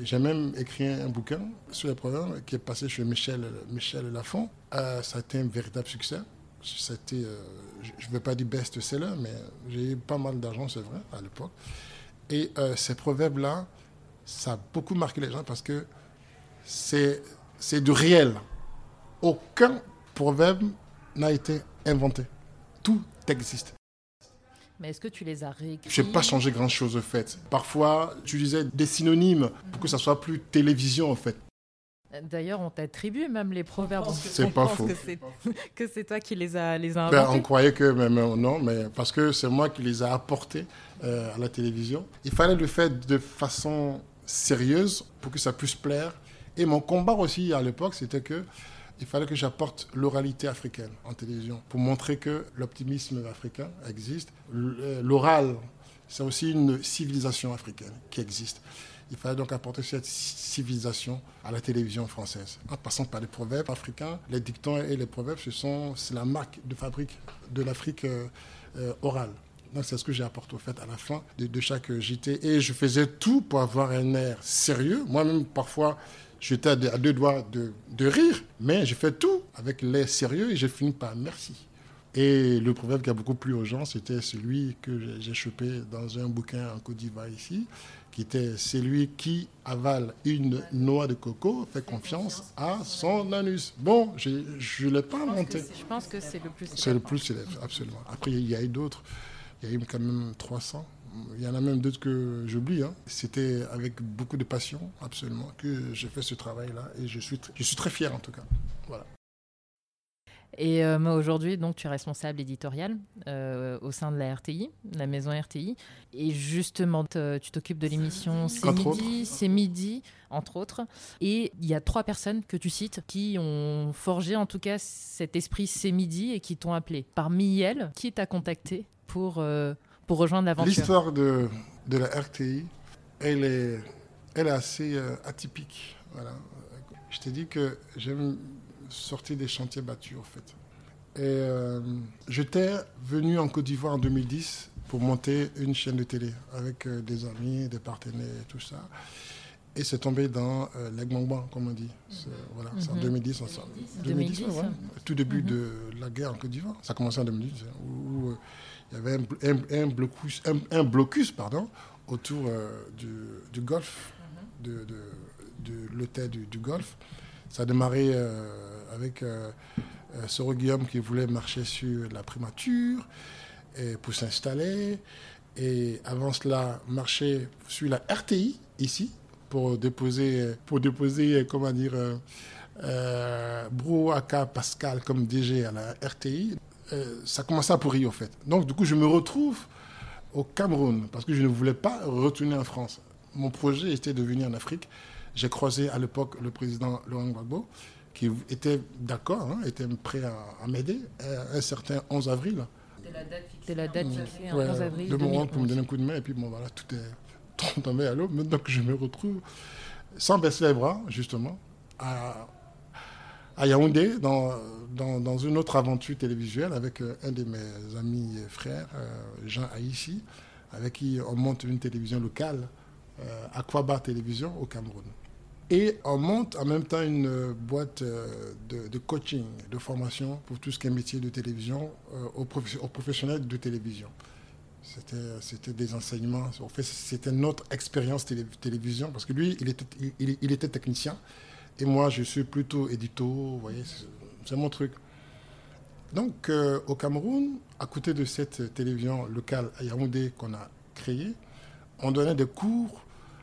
j'ai même écrit un bouquin sur les programmes qui est passé chez Michel, Michel Lafont. Euh, ça a été un véritable succès. Euh, je ne veux pas dire best-seller, mais j'ai eu pas mal d'argent, c'est vrai, à l'époque. Et ces proverbes-là, ça a beaucoup marqué les gens parce que c'est du réel. Aucun proverbe n'a été inventé. Tout existe. Mais est-ce que tu les as réécrits Je n'ai pas changé grand-chose, au fait. Parfois, j'utilisais des synonymes pour que ça soit plus télévision, en fait. D'ailleurs, on t'attribue même les proverbes. C'est pas faux. [LAUGHS] Que c'est toi qui les as, les ben, inventés. on croyait que mais, non, mais parce que c'est moi qui les ai apportés euh, à la télévision. Il fallait le faire de façon sérieuse pour que ça puisse plaire. Et mon combat aussi à l'époque, c'était que il fallait que j'apporte l'oralité africaine en télévision pour montrer que l'optimisme africain existe. Euh, l'oral, c'est aussi une civilisation africaine qui existe. Il fallait donc apporter cette civilisation à la télévision française, en passant par les proverbes africains. Les dictons et les proverbes, ce c'est la marque de fabrique de l'Afrique euh, euh, orale. Donc c'est ce que j'ai apporté au fait à la fin de, chaque JT. Et je faisais tout pour avoir un air sérieux. Moi-même, parfois, j'étais à, deux doigts de, de rire, mais j'ai fait tout avec l'air sérieux et j'ai fini par merci. Et le proverbe qui a beaucoup plu aux gens, c'était celui que j'ai chopé dans un bouquin en Côte d'Ivoire ici, qui était celui qui avale une noix de coco fait confiance à son anus. Bon, je ne l'ai pas inventé. Je pense que c'est le plus célèbre. C'est le plus célèbre, absolument. Après, il y a eu d'autres. Il y a eu quand même 300. Il y en a même d'autres que j'oublie. Hein. C'était avec beaucoup de passion, absolument, que j'ai fait ce travail-là. Et je suis, je suis très fier, en tout cas. Voilà. Et euh, aujourd'hui, donc, tu es responsable éditorial euh, au sein de la RTI, la maison RTI. Et justement, tu t'occupes de l'émission C'est midi, C'est midi, entre autres. Et il y a trois personnes que tu cites qui ont forgé en tout cas cet esprit C'est midi et qui t'ont appelé. Parmi elles, qui t'a contacté pour, euh, pour rejoindre l'aventure L'histoire de, de la RTI, elle est, elle est assez atypique. Voilà. Je t'ai dit que j'aime sorti des chantiers battus, en fait. Et euh, j'étais venu en Côte d'Ivoire en 2010 pour monter une chaîne de télé avec euh, des amis, des partenaires et tout ça. Et c'est tombé dans euh, comme on dit. Voilà, c'est en 2010. Mhm. 2010, 2010 tout début mhm. de la guerre en Côte d'Ivoire. Ça a commencé en 2010, hein, où, euh, il y avait un, un, blocus, un, blocus pardon, autour du, du, Golfe, mhm. de, de, de l'hôtel du, du Golfe. Ça a démarré avec euh, euh, Soro Guillaume qui voulait marcher sur la primature et pour s'installer. Et avant cela, marcher sur la RTI ici pour déposer, pour déposer comment dire, euh, euh Brouaka Pascal comme DG à la RTI. Ça commençait à pourrir au fait. Donc du coup, je me retrouve au Cameroun parce que je ne voulais pas retourner en France. Mon projet était de venir en Afrique. J'ai croisé à l'époque le président Laurent Gbagbo qui était d'accord, hein, était prêt à, m'aider, un certain 11 avril. C'était la date fixée, 11 avril. De moment pour me donner un coup de main, et puis bon, voilà, tout est [LAUGHS] tombé à l'eau. Maintenant que je me retrouve sans baisser les bras, justement, à, à Yaoundé, dans, dans, une autre aventure télévisuelle avec euh, un de mes amis et frères, euh, Jean Aïssi, avec qui on monte une télévision locale, euh, Aquaba Télévision, au Cameroun. Et on monte en même temps une boîte de, coaching, de formation pour tout ce qui est métier de télévision aux, professionnels de télévision. C'était des enseignements. En fait, c'était notre expérience télévision parce que lui, il était, il, était technicien et moi, je suis plutôt édito. Vous voyez, c'est mon truc. Donc, au Cameroun, à côté de cette télévision locale à Yaoundé qu'on a créée, on donnait des cours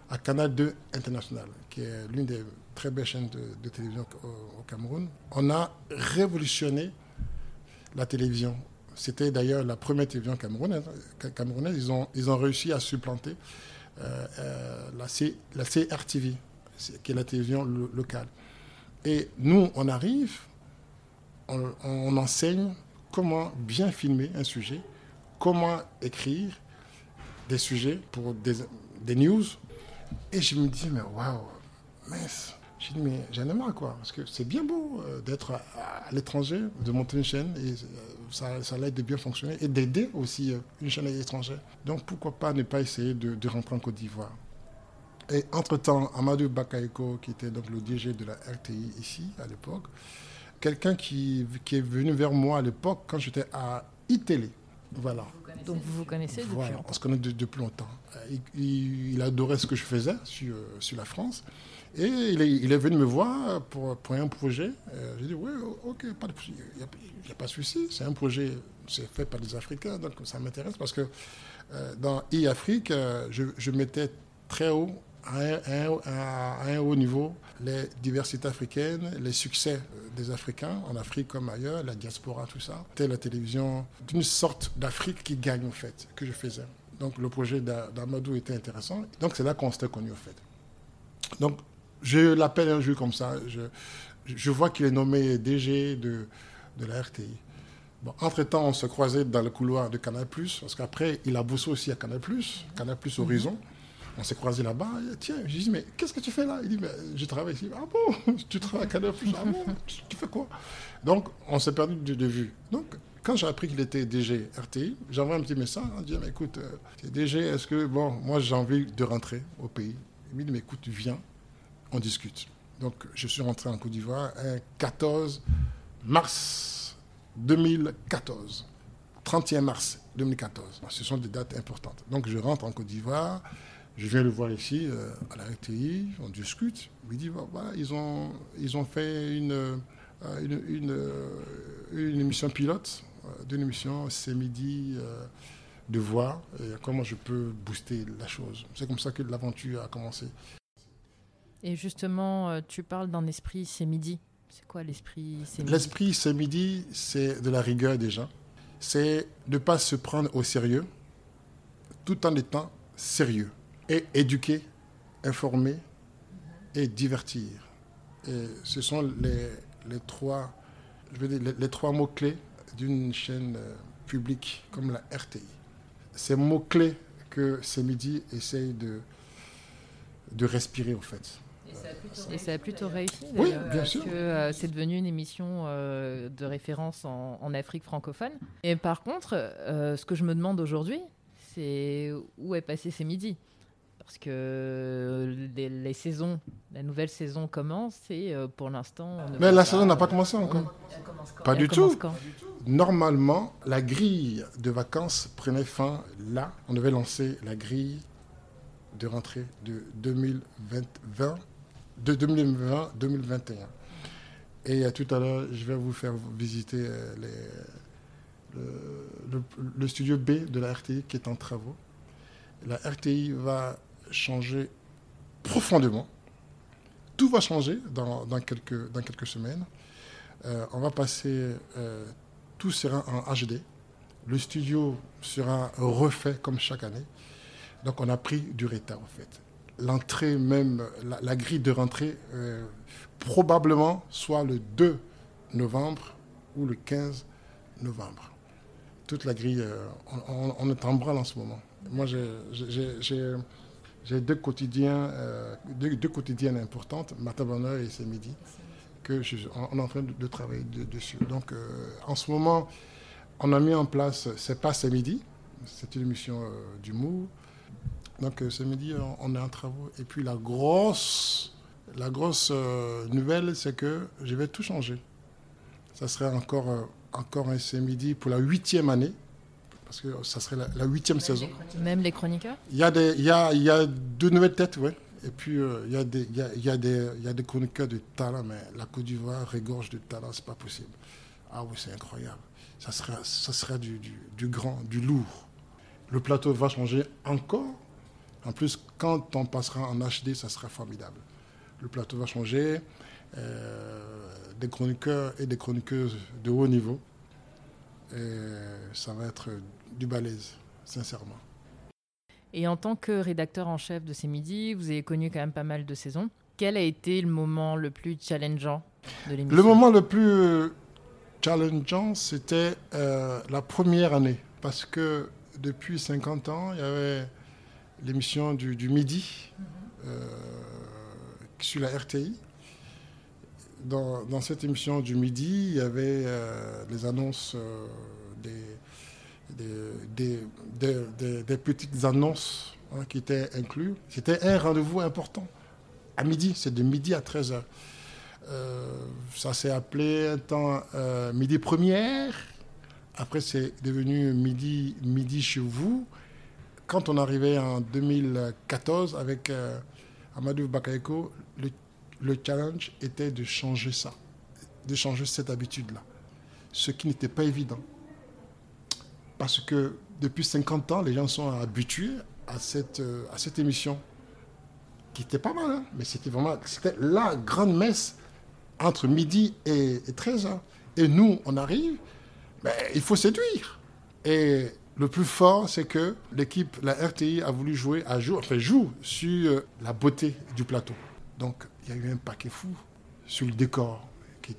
à Canal 2 International, qui est l'une des très belles chaînes de, télévision au, Cameroun. On a révolutionné la télévision. C'était d'ailleurs la première télévision camerounaise. camerounaise. Ils, ont, ils ont réussi à supplanter euh, euh, la, C, la CRTV, qui est la télévision locale. Et nous, on arrive, on, enseigne comment bien filmer un sujet, comment écrire des sujets pour des, news et je me dis, mais waouh, mince. Je dis, mais j'en ai marre, quoi. Parce que c'est bien beau euh, d'être à, l'étranger, de monter une chaîne, et euh, ça, l'aide de bien fonctionner, et d'aider aussi euh, une chaîne étrangère. Donc pourquoi pas ne pas essayer de, rentrer en Côte d'Ivoire? Et entre-temps, Amadou Bakayoko, qui était donc le DG de la RTI ici, à l'époque, quelqu'un qui, qui est venu vers moi à l'époque, quand j'étais à iTélé. Voilà. Donc vous vous connaissez depuis voilà, on se connaît depuis longtemps. Il, adorait ce que je faisais sur, sur la France. Et il est, il est, venu me voir pour, pour un projet. Euh, j'ai dit, oui, ok, il n'y a, pas de souci. C'est un projet, c'est fait par des Africains, donc ça m'intéresse parce que euh, dans e-Afrique, euh, je, je mettais très haut à un, haut niveau les diversités africaines, les succès des Africains en Afrique comme ailleurs, la diaspora, tout ça. C'était la télévision d'une sorte d'Afrique qui gagne en fait, que je faisais. Donc le projet d'Amadou était intéressant. Donc c'est là qu'on s'était connus en fait. Donc je l'appelle un jour comme ça. Je, je vois qu'il est nommé DG de, de la RTI. Bon, entre-temps, on se croisait dans le couloir de Canal+, parce qu'après, il a bossé aussi à Canal+, Canal+, Horizon. On s'est croisés là-bas. Tiens, je dis, mais qu'est-ce que tu fais là? Il dit, mais je travaille ici. Ah bon? [LAUGHS] Tu travailles à Plus Ah bon? Tu, fais quoi? Donc, on s'est perdu de, vue. Donc, quand j'ai appris qu'il était DG RTI, j'ai envoyé un petit message en disant, écoute, euh, DG, est-ce que, bon, moi j'ai envie de rentrer au pays. Il me dit, mais écoute, viens, on discute. Donc, je suis rentré en Côte d'Ivoire un 14 mars 2014. 31 mars 2014. Ce sont des dates importantes. Donc, je rentre en Côte d'Ivoire. Je viens le voir ici, euh, à la RTI, on discute. Il me dit, voilà, ils ont, ils ont fait une, euh, une, une, euh, une, émission pilote, d'une émission, c'est midi, de voir comment je peux booster la chose. C'est comme ça que l'aventure a commencé. Et justement, tu parles d'un esprit, c'est midi. C'est quoi l'esprit, c'est midi? L'esprit, c'est midi, c'est de la rigueur déjà. C'est de ne pas se prendre au sérieux tout en étant sérieux et éduquer, informer et divertir. Et ce sont les, les trois, je veux dire, les, trois mots-clés d'une chaîne euh, publique comme la RTI. Ces mots-clés que ce midi essaye de, de respirer, au fait. Et ça a plutôt réussi. Oui, bien sûr. Que euh, c'est devenu une émission euh, de référence en, en, Afrique francophone. Et par contre, ce que je me demande aujourd'hui, c'est où est passé ces midis? Parce que les, saisons, la nouvelle saison commence et euh, pour l'instant. Mais la saison n'a pas commencé encore. Pas du tout. Normalement, la grille de vacances prenait fin là. On devait lancer la grille de rentrée de 2020, de 2020-2021. Et euh, tout à l'heure, je vais vous faire visiter euh, le, le, studio B de la RTI qui est en travaux. La RTI va changer profondément. Tout va changer dans, quelques, dans quelques semaines. Euh, on va passer, euh, tout sera en HD. Le studio sera refait comme chaque année. Donc on a pris du retard en fait. L'entrée même, la, grille de rentrée, euh, probablement soit le 2 novembre ou le 15 novembre. Toute la grille, on, on, est en branle en ce moment. Moi, j'ai j'ai deux quotidiens, euh, deux, quotidiennes importantes, Matin Bonheur et C'est Midi, que je, on, est en train de, travailler dessus. Donc, euh, en ce moment, on a mis en place C'est pas C'est Midi, c'est une émission euh, du MOU. Donc, C'est Midi, on, est en travaux. Et puis, la grosse, la grosse nouvelle, c'est que je vais tout changer. Ça serait encore, encore un C'est Midi pour la huitième année parce que ça serait la huitième saison. Même les chroniqueurs Il y, a des, il, y a, il y a deux nouvelles têtes, oui. Et puis, euh, il, y a des, il, y a, il, y a des, il y a des chroniqueurs de talent, mais la Côte d'Ivoire régorge de talent, c'est pas possible. Ah oui, c'est incroyable. Ça serait, ça serait du, du, du, grand, du lourd. Le plateau va changer encore. En plus, quand on passera en HD, ça sera formidable. Le plateau va changer. Euh, des chroniqueurs et des chroniqueuses de haut niveau. Et ça va être du balèze, sincèrement. Et en tant que rédacteur en chef de ces midis, vous avez connu quand même pas mal de saisons. Quel a été le moment le plus challengeant de l'émission? Le moment le plus challengeant, c'était euh, la première année. Parce que depuis 50 ans, il y avait l'émission du, midi euh, sur la RTI. Dans, cette émission du midi, il y avait euh, les annonces des des, petites annonces hein, qui étaient incluses. C'était un rendez-vous important. À midi, c'est de midi à 13h. Euh, ça s'est appelé un temps euh, midi première. Après, c'est devenu midi, midi chez vous. Quand on arrivait en 2014 avec euh, Amadou Bakayeko, le, le challenge était de changer ça, de changer cette habitude-là. Ce qui n'était pas évident. Parce que depuis 50 ans, les gens sont habitués à cette, euh, émission, qui était pas mal, hein. mais c'était vraiment c'était la grande messe entre midi et, 13 h Et nous, on arrive, mais il faut séduire. Et le plus fort, c'est que l'équipe, la RTI, a voulu jouer, à jour, enfin joue sur euh, la beauté du plateau. Donc, il y a eu un paquet fou sur le décor qui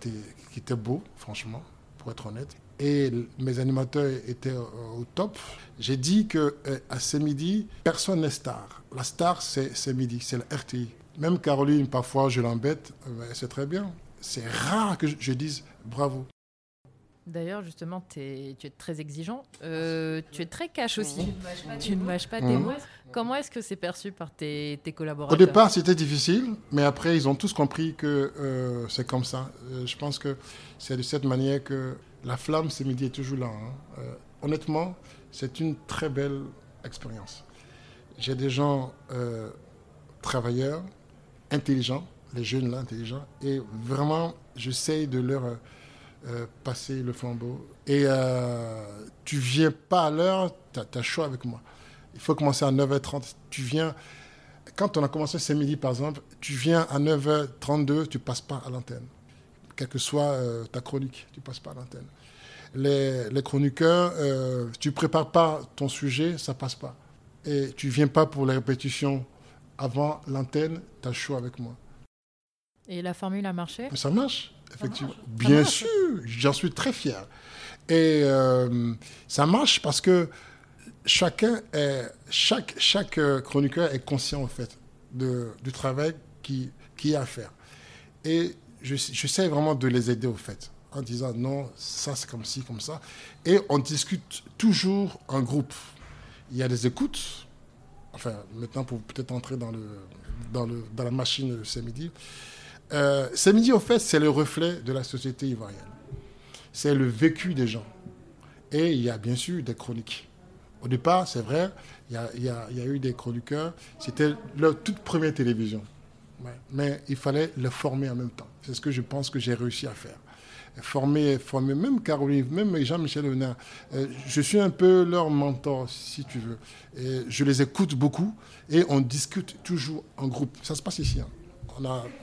était beau, franchement, pour être honnête. Et mes animateurs étaient au top. J'ai dit que à ce midi, personne n'est star. La star, c'est midi, c'est le RTI. Même Caroline, parfois, je l'embête, c'est très bien. C'est rare que je dise bravo. D'ailleurs, justement, es, tu es très exigeant. Euh, tu es très cash aussi. Tu ne mâches pas tes mots. Comment est-ce que c'est perçu par tes, collaborateurs? Au départ, c'était difficile, mais après, ils ont tous compris que euh, c'est comme ça. Euh, je pense que c'est de cette manière que la flamme, ce midi, est toujours là. Hein. honnêtement, c'est une très belle expérience. J'ai des gens travailleurs, intelligents, les jeunes là, intelligents, et vraiment, j'essaye de leur euh, passer le flambeau. Et euh, tu viens pas à l'heure, tu as, choix avec moi. Il faut commencer à 9h30. Tu viens, quand on a commencé ce midi par exemple, tu viens à 9h32, tu passes pas à l'antenne. Quelle que soit euh, ta chronique, tu passes pas à l'antenne. Les, les, chroniqueurs, euh, tu prépares pas ton sujet, ça passe pas. Et tu viens pas pour les répétitions avant l'antenne, tu as choix avec moi. Et la formule a marché? Ça marche effectivement. Bien sûr, j'en suis très fier. Et euh, ça marche parce que chacun est, chaque, chaque euh, chroniqueur est conscient, en fait, de, du travail qui, qui a à faire. Et j'essaie vraiment de les aider, au fait, en disant non, ça c'est comme ci, comme ça. Et on discute toujours en groupe. Il y a des écoutes. Enfin, maintenant, pour peut-être entrer dans, le, dans, le, dans la machine ce midi. Euh, midi, au fait, c'est le reflet de la société ivoirienne. C'est le vécu des gens. Et il y a bien sûr des chroniques. Au départ, c'est vrai, il y, a, eu des chroniqueurs. C'était leur toute première télévision. Mais il fallait le former en même temps. C'est ce que je pense que j'ai réussi à faire. Former, former même Caroline, même Jean-Michel Honard. Euh, je suis un peu leur mentor, si tu veux. Je les écoute beaucoup et on discute toujours en groupe. Ça se passe ici. Hein.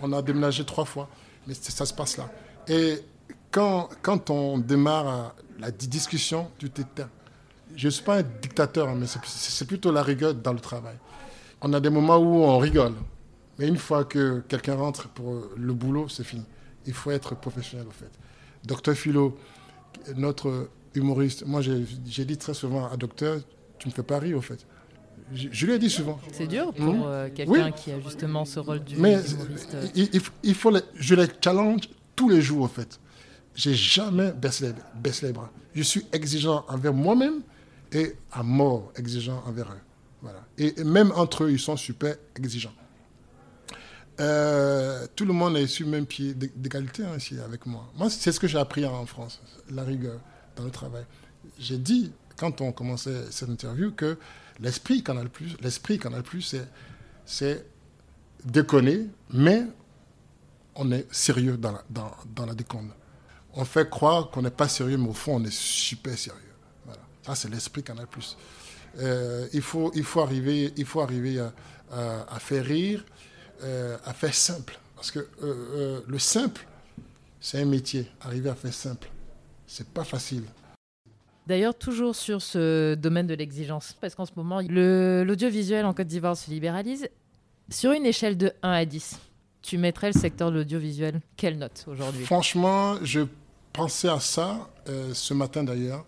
On a, déménagé trois fois, mais ça se passe là. Et quand, quand on démarre la discussion, tu t'éteins. Je ne suis pas un dictateur, hein, mais c'est plutôt la rigueur dans le travail. On a des moments où on rigole, mais une fois que quelqu'un rentre pour le boulot, c'est fini. Il faut être professionnel, au fait. Docteur Philo, notre humoriste, moi j'ai dit très souvent à docteur, tu me fais pas rire, au fait. Je, lui ai dit souvent. C'est dur pour hmm? euh, quelqu'un qui a justement ce rôle du Mais euh, il, faut je les challenge tous les jours, en fait. J'ai jamais baissé les, bras. Je suis exigeant envers moi-même et à mort exigeant envers eux. Voilà. Et, même entre eux, ils sont super exigeants. Euh, tout le monde est sur le même pied d'égalité hein, ici avec moi. Moi, c'est ce que j'ai appris en France, la rigueur dans le travail. J'ai dit, quand on commençait cette interview, que L'esprit Canal Plus, l'esprit Canal Plus, c'est déconner, mais on est sérieux dans la, dans, déconne. On fait croire qu'on n'est pas sérieux, mais au fond, on est super sérieux. Ça, c'est l'esprit Canal Plus. Euh, il, faut, il faut arriver, il faut arriver à, faire rire, euh, à faire simple. Parce que euh, le simple, c'est un métier. Arriver à faire simple, c'est pas facile. D'ailleurs, toujours sur ce domaine de l'exigence, parce qu'en ce moment, l'audiovisuel en Côte d'Ivoire se libéralise. Sur une échelle de 1 à 10, tu mettrais le secteur de l'audiovisuel quelle note aujourd'hui? Franchement, je pensais à ça euh, ce matin d'ailleurs.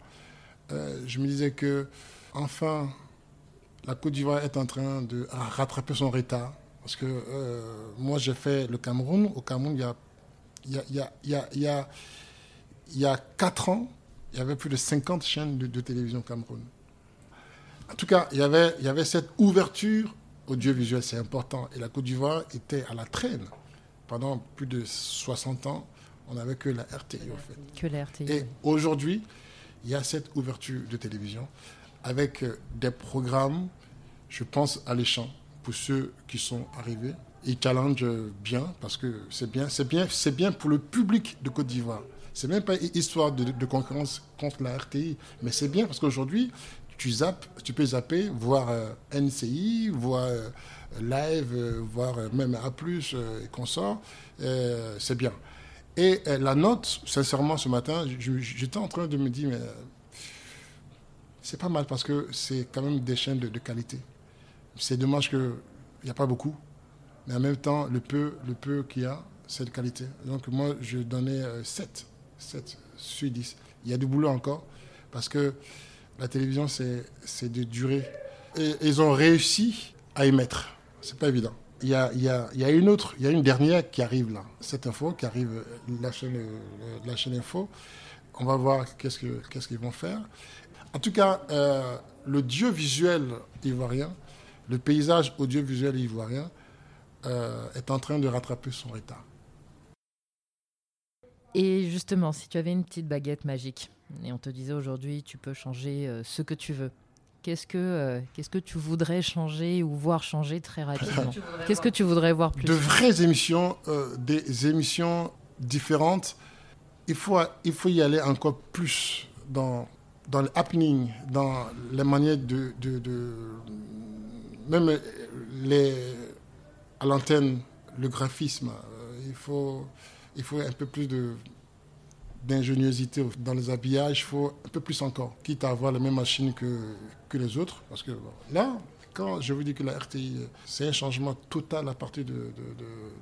Euh, je me disais que, enfin, la Côte d'Ivoire est en train de rattraper son retard. Parce que euh, moi, j'ai fait le Cameroun. Au Cameroun, il y a, il y a, il y a, il y a, il y a, il y a 4 ans, il y avait plus de 50 chaînes de, télévision Cameroun. En tout cas, il y avait, il y avait cette ouverture audiovisuelle, c'est important. Et la Côte d'Ivoire était à la traîne. Pendant plus de 60 ans, on n'avait que la RTI, en fait. Que la RTI. Et aujourd'hui, il y a cette ouverture de télévision avec euh, des programmes, je pense, alléchants pour ceux qui sont arrivés. Ils challenge bien parce que c'est bien, c'est bien, c'est bien pour le public de Côte d'Ivoire. C'est même pas histoire de, concurrence contre la RTI, mais c'est bien parce qu'aujourd'hui, tu zappes, tu peux zapper, voir euh, NCI, voir euh, Live, euh, voir même A+, et consorts, c'est bien. Et la note, sincèrement, ce matin, j'étais en train de me dire, mais c'est pas mal parce que c'est quand même des chaînes de, qualité. C'est dommage qu'il n'y a pas beaucoup, mais en même temps, le peu, le peu qu'il y a, c'est de qualité. Donc moi, je donnais 7. 7 sur 10. Il y a du boulot encore parce que la télévision, c'est de durer. Et ils ont réussi à y mettre. C'est pas évident. Il y, a, il, y a, il y a, une autre, il y a une dernière qui arrive là. Cette info qui arrive, la chaîne, la chaîne info. On va voir qu'est-ce qu'ils ce qu'ils vont faire. En tout cas, euh, le dieu visuel ivoirien, le paysage audiovisuel ivoirien euh, est en train de rattraper son retard. Et justement, si tu avais une petite baguette magique et on te disait aujourd'hui tu peux changer euh, ce que tu veux, qu'est-ce que, euh, qu'est-ce que tu voudrais changer ou voir changer très rapidement? [LAUGHS] Qu'est-ce que tu voudrais voir plus De vraies émissions, euh, des émissions différentes. Il faut, il faut y aller encore plus dans, dans le happening, dans la manière de, de, de même les, à l'antenne, le graphisme. il faut il faut un peu plus de d'ingéniosité dans les habillages, il faut un peu plus encore, quitte à avoir la même machine que, que les autres. Parce que là, quand je vous dis que la RTI, c'est un changement total à partir de,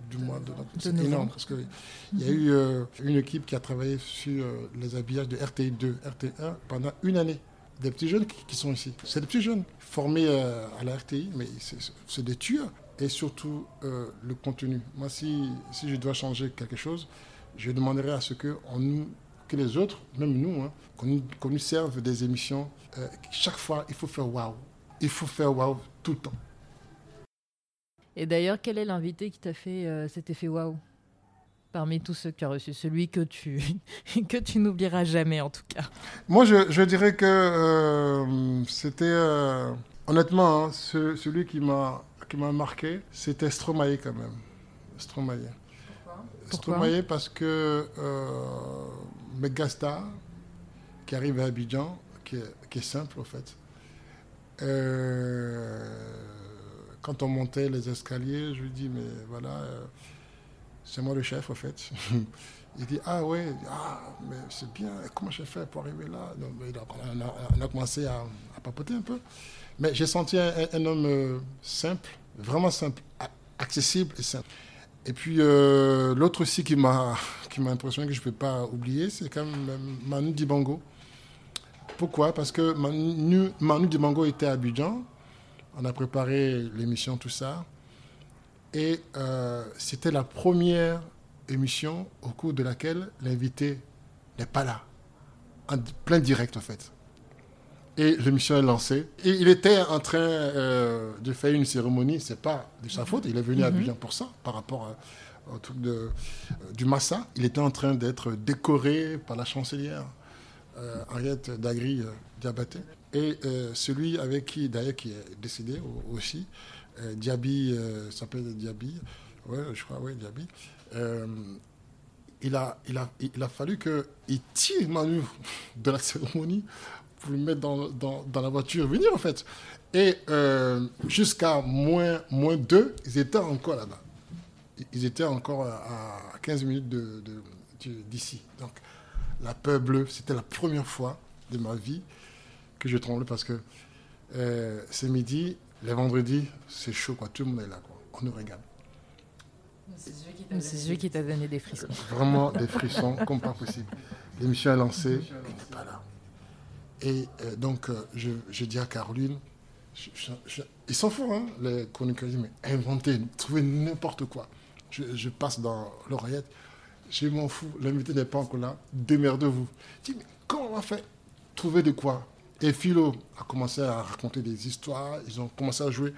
du mois de C'est énorme, parce qu'il y a eu euh, une équipe qui a travaillé sur euh, les habillages de RTI 2, RTI 1 pendant une année. Des petits jeunes qui, sont ici. C'est des petits jeunes formés euh, à la RTI, mais c'est des tueurs et surtout euh, le contenu. Moi, si, je dois changer quelque chose, je demanderai à ce que, nous, les autres, même nous, hein, qu'on nous, serve des émissions. Euh, chaque fois, il faut faire waouh. Il faut faire waouh tout le temps. Et d'ailleurs, quel est l'invité qui t'a fait cet effet waouh? Parmi tous ceux que tu as reçus, celui que tu, [LAUGHS] que tu n'oublieras jamais en tout cas. Moi, je, je dirais que c'était, honnêtement, hein, celui qui m'a qui m'a marqué, c'était Stromae quand même. Stromae. Pourquoi? Stromae parce que euh, Megastar, qui arrive à Abidjan, qui est, simple en fait, euh, quand on montait les escaliers, je lui dis, mais voilà, euh, c'est moi le chef en fait. [LAUGHS] Il dit, ah ouais, ah, mais c'est bien, comment j'ai fait pour arriver là? Donc, on, a, commencé à, à papoter un peu. Mais j'ai senti un, homme euh, simple, vraiment simple, accessible et simple. Et puis euh, l'autre aussi qui m'a [LAUGHS] qui m'a impressionné que je ne peux pas oublier, c'est quand même Manu Dibango. Pourquoi? Parce que Manu, Manu Dibango était à Abidjan. On a préparé l'émission, tout ça. Et euh, c'était la première émission au cours de laquelle l'invité n'est pas là. En plein direct, en fait et l'émission est lancée. Et il était en train euh, de faire une cérémonie, c'est pas de sa faute, il est venu à mhm. Abidjan pour ça, par rapport au truc de, euh, du Massa. Il était en train d'être décoré par la chancelière Henriette Dagri Diabaté. Et celui avec qui, d'ailleurs, qui est décédé aussi, Diaby, s'appelle Diaby, ouais, je crois, oui, Diaby. il a, il, a, il a fallu qu'il tire Manu [LAUGHS] de la cérémonie pour le mettre dans, dans, dans, la voiture venir, en fait. Et euh, jusqu'à moins, moins 2, ils étaient encore là-bas. Ils étaient encore à 15 minutes d'ici. De, Donc, la peur bleue, c'était la première fois de ma vie que je tremblais parce que euh, c'est midi, les vendredis, c'est chaud, quoi. Tout le monde est là, quoi. On nous regarde. C'est celui qui t'a donné des frissons. [LAUGHS] Vraiment des frissons, [LAUGHS] comme pas possible. L'émission est lancée, il n'est pas là. Et euh, donc, euh, je, je, dis à Caroline, ils s'en foutent, hein, les chroniqueurs, mais inventer, trouver n'importe quoi. Je, passe dans l'oreillette, je m'en fous, l'invité n'est pas encore là, démerdez-vous. Je dis, mais comment on va faire? Trouver de quoi? Et Philo a commencé à raconter des histoires, ils ont commencé à jouer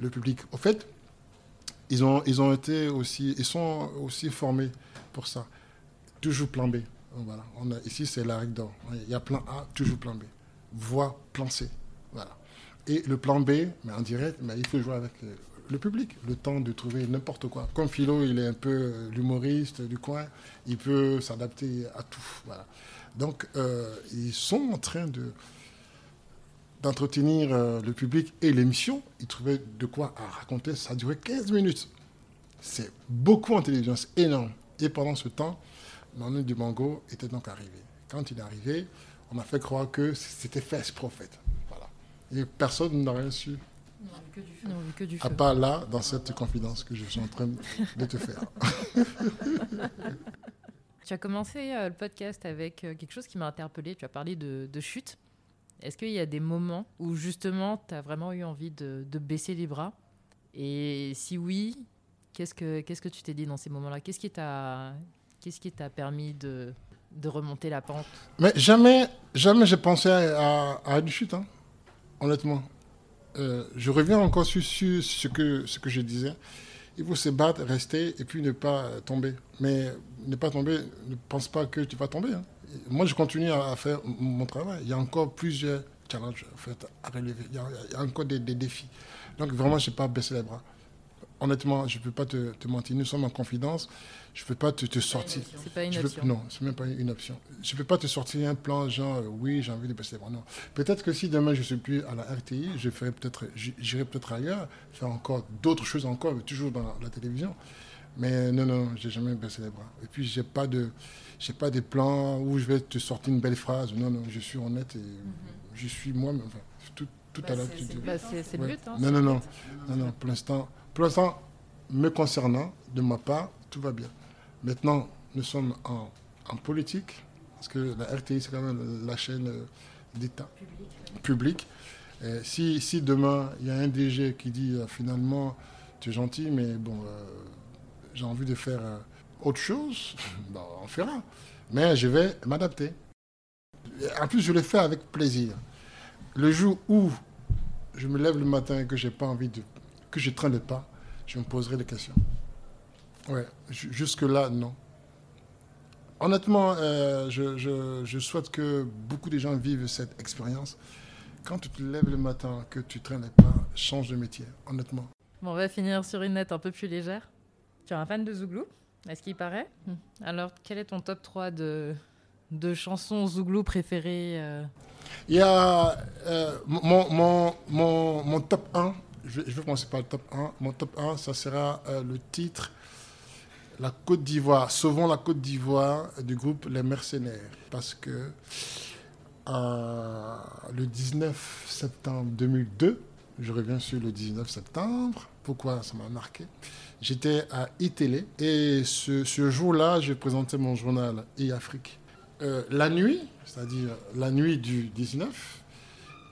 le public. Au fait, ils ont, ils ont été aussi, ils sont aussi formés pour ça. Toujours plan B. Voilà. On ici, c'est la règle d'or. Il y a plan A, toujours plan B. Voix, plan C. Voilà. Et le plan B, mais en direct, mais il faut jouer avec le public, le temps de trouver n'importe quoi. Comme Philo, il est un peu l'humoriste du coin, il peut s'adapter à tout. Voilà. Donc, euh, ils sont en train de d'entretenir le public et l'émission. Ils trouvaient de quoi raconter. Ça a duré 15 minutes. C'est beaucoup en télévision, c'est énorme. Et pendant ce temps, Manu Dibango était donc arrivé. Quand il est arrivé, on m'a fait croire que c'était fait prophète. Voilà. Et personne n'a rien su. Non, que du feu. que du feu. À part là, dans cette confidence que je suis en train de te faire. [LAUGHS] Tu as commencé le podcast avec quelque chose qui m'a interpellé. Tu as parlé de, chute. Est-ce qu'il y a des moments où justement tu as vraiment eu envie de, baisser les bras? Et si oui, qu'est-ce que, que tu t'es dit dans ces moments-là? Qu'est-ce qui t'a, permis de, de remonter la pente? Mais jamais, jamais j'ai pensé à, à, une chute, hein, honnêtement. Euh, je reviens encore sur, ce, que, ce que je disais. Il faut se battre, rester et puis ne pas tomber. Mais ne pas tomber, ne pense pas que tu vas tomber. Hein. Moi, je continue à, faire mon travail. Il y a encore plusieurs challenges en fait, à relever. Il y a, encore des, des, défis. Donc, vraiment, je n'ai pas baissé les bras honnêtement, je ne peux pas te, mentir. Nous sommes en confidence. Je ne peux pas te, te sortir. C'est pas une option. non, c'est même pas une option. Je ne peux pas te sortir un plan genre, euh, oui, j'ai envie de passer. Non. Peut-être que si demain je ne suis plus à la RTI, je ferai peut-être, j'irai peut-être ailleurs, faire encore d'autres choses encore, mais toujours dans la, télévision. Mais non, non, j'ai jamais baissé les bras. Et puis j'ai pas de, j'ai pas des plans où je vais te sortir une belle phrase. Non, non, je suis honnête et mhm. je suis moi. Enfin, tout, tout bah, à l'heure. C'est le but. Hein, non, non, non, non, non, pour l'instant. Pour l'instant, me concernant, de ma part, tout va bien. Maintenant, nous sommes en, politique, parce que la RTI, c'est quand même la chaîne d'État public. si, si, demain, il y a un DG qui dit euh, finalement, tu es gentil, mais bon, euh, j'ai envie de faire euh, autre chose, [LAUGHS] ben, on fera. Mais je vais m'adapter. En plus, je le fais avec plaisir. Le jour où je me lève le matin et que j'ai pas envie de que je traîne pas, je me poserai des questions. Ouais, jusque-là, non. Honnêtement, euh, je, souhaite que beaucoup de gens vivent cette expérience. Quand tu te lèves le matin, que tu traînes pas, change de métier, honnêtement. Bon, on va finir sur une note un peu plus légère. Tu es un fan de Zouglou, est-ce qu'il paraît. Alors, quel est ton top 3 de, de chansons Zouglou préférées euh Il y a euh, mon, top 1, je vais, commencer par le top 1. Mon top 1, ça sera euh, le titre La Côte d'Ivoire, Sauvons la Côte d'Ivoire du groupe Les Mercenaires. Parce que le 19 septembre 2002, je reviens sur le 19 septembre, pourquoi ça m'a marqué? J'étais à iTélé et ce, jour-là, je présentais mon journal e-Afrique. Euh, la nuit, c'est-à-dire la nuit du 19,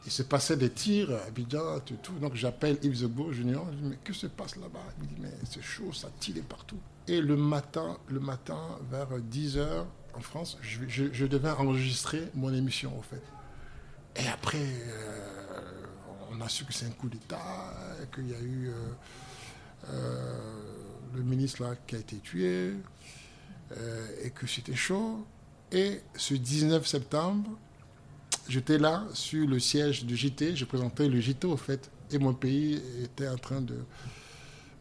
il se passait des tirs à Abidjan, tout, tout. Donc j'appelle Yves Zebo Junior, je dis, mais que se passe là-bas? Il me dit, mais c'est chaud, ça tire partout. Et le matin, le matin vers 10h en France, je, devais enregistrer mon émission, au fait. Et après, euh, on a su que c'est un coup d'État, qu'il y a eu euh, le ministre là qui a été tué, et que c'était chaud. Et ce 19 septembre, J'étais là sur le siège du JT, je présentais le JT au fait, et mon pays était en train de,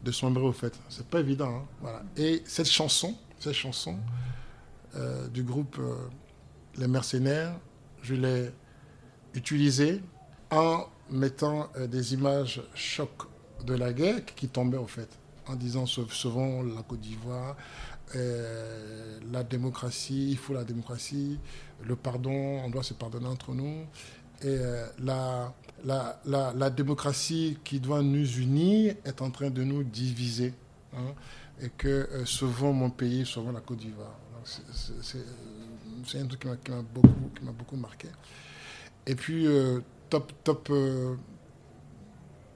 de sombrer au fait. C'est pas évident. Hein, voilà. Et cette chanson, cette chanson euh, du groupe euh, Les Mercenaires, je l'ai utilisée en mettant euh, des images choc de la guerre qui tombaient au fait, en disant sauvons la Côte d'Ivoire, euh, la démocratie, il faut la démocratie, le pardon, on doit se pardonner entre nous. Et euh, la, la, la, démocratie qui doit nous unir est en train de nous diviser. Hein, et que euh, sauvons mon pays, sauvons la Côte d'Ivoire. C'est un truc qui m'a beaucoup, beaucoup marqué. Et puis, top, top,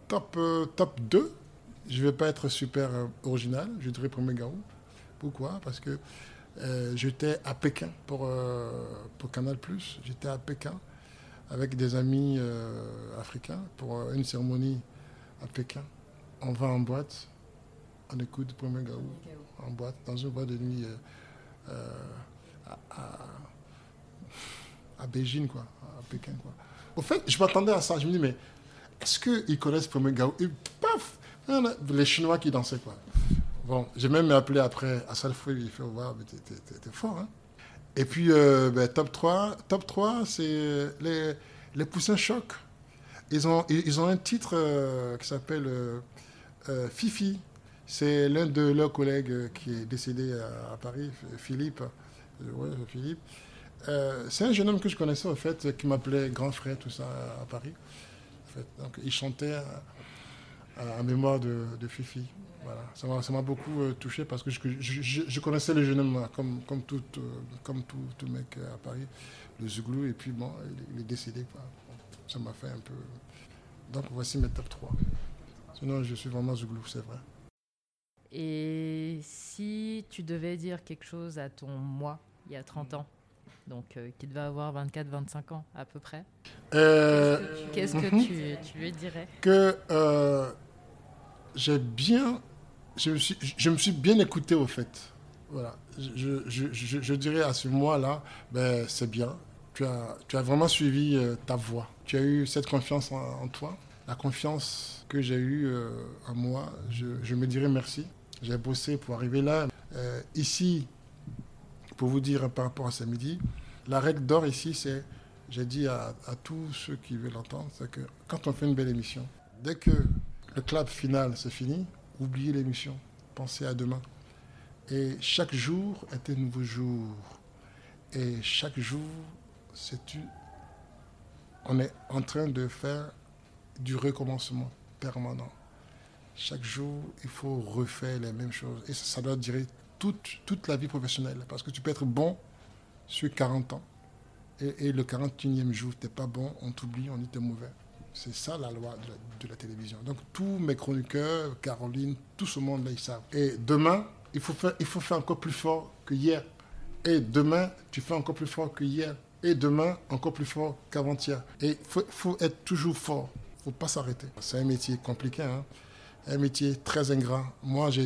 top, top 2, je ne vais pas être super original, je dirais Premier Garou. Pourquoi? Parce que euh, j'étais à Pékin pour, euh, pour Canal. J'étais à Pékin avec des amis euh, africains pour une cérémonie à Pékin. On va en boîte, on écoute Premier Gaou en boîte, dans une boîte de nuit à, à, Beijing, quoi, à Pékin. Quoi. Au fait, je m'attendais à ça. Je me dis, mais est-ce qu'ils connaissent Premier Gaou paf Les Chinois qui dansaient, quoi. Bon, j'ai même appelé après à Salfoué, il fait voir, mais t'es fort. Hein. Et puis, euh, ben, top 3, top 3 c'est les, les Poussins Choc. Ils ont, ils ont un titre euh, qui s'appelle euh, Fifi. C'est l'un de leurs collègues qui est décédé à, Paris, Philippe. Ouais, Philippe. c'est un jeune homme que je connaissais, en fait, qui m'appelait grand frère, tout ça, à Paris. Donc, il chantait à, mémoire de, Fifi. Voilà. Ça m'a beaucoup euh, touché parce que je, connaissais le jeune homme comme, comme, tout, euh, comme tout, mec à Paris, le Zouglou, et puis bon, il, est décédé. Ça m'a fait un peu. Donc voici mes top 3. Sinon, je suis vraiment Zouglou, c'est vrai. Et si tu devais dire quelque chose à ton moi, il y a 30 ans, donc euh, qui devait avoir 24-25 ans à peu près, qu'est-ce que, mhm. tu, tu, lui dirais? Que j'ai bien, je me, suis, je me suis bien écouté au fait. Voilà. Je, je, je, dirais à ce mois-là, ben, c'est bien. Tu as, tu as vraiment suivi euh, ta voix. Tu as eu cette confiance en, toi. La confiance que j'ai eue euh, en moi, je, me dirais merci. J'ai bossé pour arriver là. Euh, ici, pour vous dire par rapport à ce midi, la règle d'or ici, c'est, j'ai dit à, tous ceux qui veulent l'entendre, c'est que quand on fait une belle émission, dès que le club final, c'est fini. Oubliez l'émission. Pensez à demain. Et chaque jour est un nouveau jour. Et chaque jour, c'est on est en train de faire du recommencement permanent. Chaque jour, il faut refaire les mêmes choses. Et ça, doit durer toute, toute la vie professionnelle. Parce que tu peux être bon sur 40 ans. Et, le 41e jour, tu n'es pas bon, on t'oublie, on dit tu es mauvais. C'est ça la loi de la, télévision. Donc tous mes chroniqueurs, Caroline, tout ce monde-là, ils savent. Et demain, il faut, faire, il faut faire encore plus fort que hier. Et demain, tu fais encore plus fort que hier. Et demain, encore plus fort qu'avant-hier. Et il faut, faut, être toujours fort. Il ne faut pas s'arrêter. C'est un métier compliqué. Hein. Un métier très ingrat. Moi, je,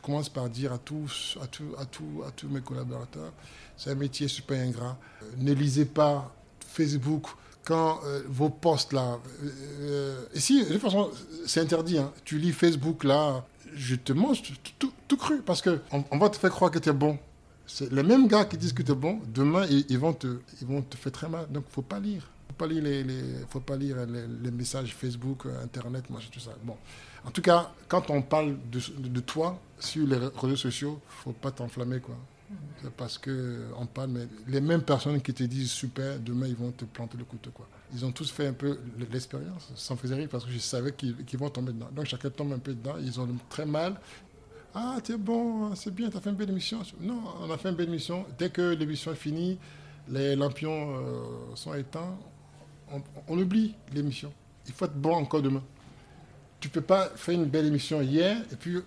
commence par dire à tous, à, tous, à, tous, à tous mes collaborateurs, c'est un métier super ingrat. ne lisez pas Facebook quand euh, vos posts là. Euh, ici, de toute façon, c'est interdit. Hein. Tu lis Facebook là, je te mange tout, cru parce qu'on on va te faire croire que tu es bon. C'est les mêmes gars qui disent que tu es bon, demain, ils, vont te, ils vont te faire très mal. Donc, faut pas lire. Faut pas lire, les, faut pas lire les, messages Facebook, Internet, machin, tout ça. Bon. En tout cas, quand on parle de, toi sur les réseaux sociaux, faut pas t'enflammer. quoi. Parce qu'on parle, mais les mêmes personnes qui te disent super, demain ils vont te planter le couteau. Quoi. Ils ont tous fait un peu l'expérience, ça me faisait rire parce que je savais qu'ils vont tomber dedans. Donc chacun tombe un peu dedans, ils ont très mal. Ah, es bon, c'est bien, tu as fait une belle émission. Non, on a fait une belle émission. Dès que l'émission est finie, les lampions euh, sont éteints, on, on oublie l'émission. Il faut être bon encore demain. Tu peux pas faire une belle émission hier et puis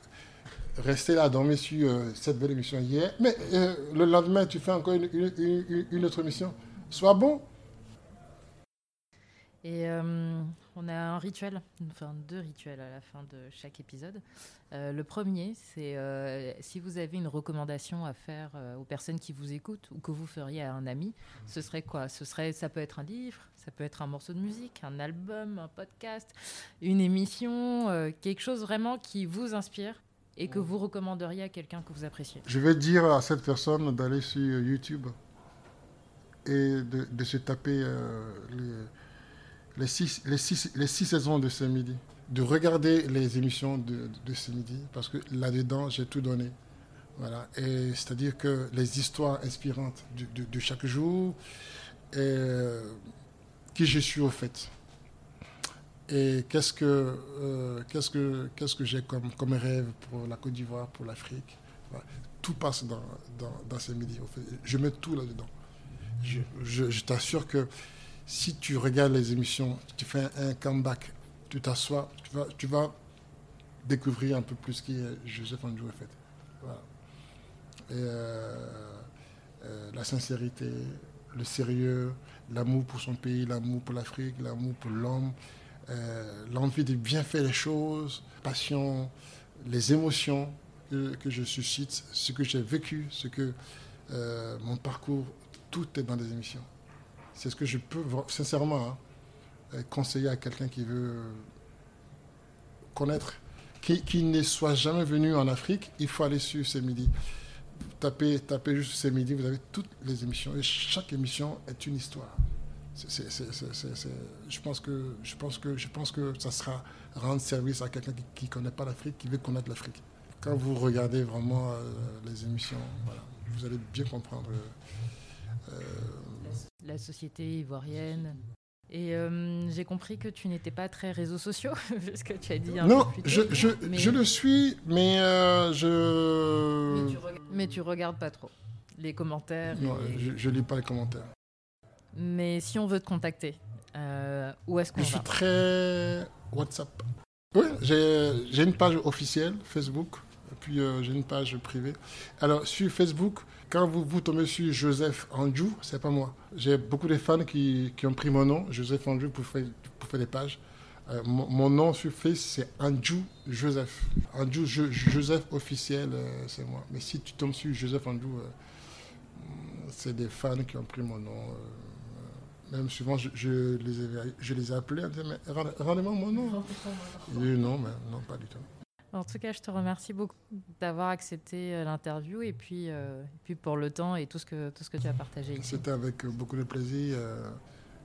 rester là, dormir sur euh, cette belle émission hier, mais euh, le lendemain, tu fais encore une, autre émission. Sois bon. Et euh, on a un rituel, enfin deux rituels à la fin de chaque épisode. le premier, c'est si vous avez une recommandation à faire aux personnes qui vous écoutent ou que vous feriez à un ami, ce serait quoi? Ce serait, ça peut être un livre, ça peut être un morceau de musique, un album, un podcast, une émission, quelque chose vraiment qui vous inspire et que vous recommanderiez à quelqu'un que vous appréciez. Je vais dire à cette personne d'aller sur YouTube et de, se taper euh, les, six, les, six, les six saisons de ce midi, de regarder les émissions de, de ce midi, parce que là-dedans, j'ai tout donné. Voilà. Et c'est-à-dire que les histoires inspirantes de, chaque jour, euh, qui je suis au fait et qu'est-ce que, euh, qu'est-ce que, qu'est-ce que j'ai comme, comme rêve pour la Côte d'Ivoire, pour l'Afrique? Tout passe dans, dans, dans, ces médias. Je mets tout là-dedans. Je, t'assure que si tu regardes les émissions, tu fais un, comeback, tu t'assois, tu vas, découvrir un peu plus qui est Joseph Andrew. Et euh, euh, la sincérité, le sérieux, l'amour pour son pays, l'amour pour l'Afrique, l'amour pour l'homme, euh, l'envie de bien faire les choses, passion, les émotions que, je suscite, ce que j'ai vécu, ce que mon parcours, tout est dans des émissions. C'est ce que je peux sincèrement hein, euh, conseiller à quelqu'un qui veut connaître, qui, ne soit jamais venu en Afrique, il faut aller sur ces midis. Tapez, juste ces midis, vous avez toutes les émissions. Et chaque émission est une histoire je, pense que, ça sera rendre service à quelqu'un qui ne connaît pas l'Afrique, qui veut connaître l'Afrique. Quand vous regardez vraiment euh, les émissions, vous allez bien comprendre. Euh, la société ivoirienne. Et euh, J'ai compris que tu n'étais pas très réseaux sociaux, [LAUGHS] que tu as dit un non, peu plus je, tôt, je, mais- je le suis, mais euh, je... Mais tu, reg- mais tu regardes pas trop les commentaires. Non, et- je, je lis pas les commentaires. Mais si on veut te contacter, euh, où est-ce qu'on Je suis va? très WhatsApp. Oui, j'ai j'ai une page officielle Facebook, puis euh, j'ai une page privée. Alors, sur Facebook, quand vous, vous tombez sur Joseph Andrew, c'est pas moi. J'ai beaucoup de fans qui, qui ont pris mon nom, Joseph Andrew, pour faire, pour faire des pages. Euh, mon, mon nom sur Facebook, c'est Andrew Joseph. Andrew Jo- Joseph officiel, euh, c'est moi. Mais si tu tombes sur Joseph Andrew, euh, c'est des fans qui ont pris mon nom. même souvent, je, je les, ai, je les ai appelés, mais rend- rendez-moi mon nom. Non, mais non, pas du tout. En tout cas, je te remercie beaucoup d'avoir accepté euh, l'interview et puis, euh, puis pour le temps et tout ce que, tout ce que tu as partagé. C'était avec beaucoup de plaisir. euh,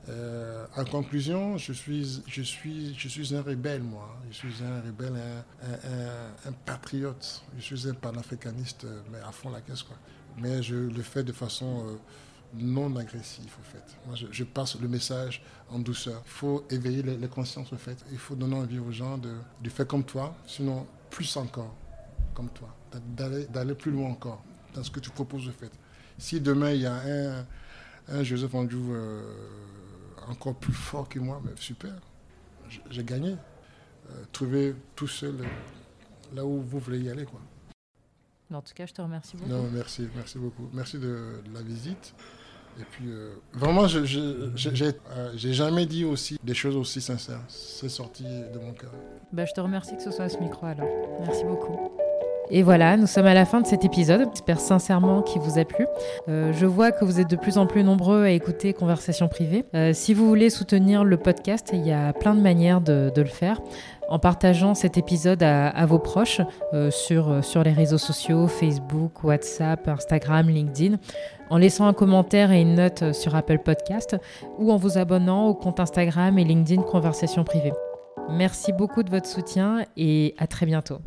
euh, en conclusion, je suis, je, suis, je suis un rebelle, moi. Je suis un rebelle, un, un- patriote. Je suis un panafricaniste, euh, mais à fond la caisse, quoi. Mais je le fais de façon euh, non agressive, au fait. Moi, je, passe le message en douceur. Il faut éveiller les, les consciences, au fait. Il faut donner envie aux gens de, de faire comme toi, sinon plus encore, comme toi. D'aller, plus loin encore dans ce que tu proposes, au fait. Si demain, il y a un, un Joseph Andrew euh, encore plus fort que moi, mais super, J- j'ai gagné. Euh, trouver tout seul là où vous voulez y aller. Quoi. En tout cas, je te remercie beaucoup. Non, merci, merci beaucoup. Merci de, de la visite. Et puis, euh, vraiment, je je- je- euh, j'ai jamais dit aussi des choses aussi sincères. C'est sorti de mon cœur. Bah, je te remercie que ce soit à ce micro alors. Merci beaucoup. Et voilà, nous sommes à la fin de cet épisode. J'espère sincèrement qu'il vous a plu. Euh, je vois que vous êtes de plus en plus nombreux à écouter Conversations privées. Si vous voulez soutenir le podcast, il y a plein de manières de le faire. En partageant cet épisode à, vos proches euh, sur, euh, sur les réseaux sociaux, Facebook, WhatsApp, Instagram, LinkedIn, en laissant un commentaire et une note sur Apple Podcast ou en vous abonnant au compte Instagram et LinkedIn Conversations privées. Merci beaucoup de votre soutien et à très bientôt.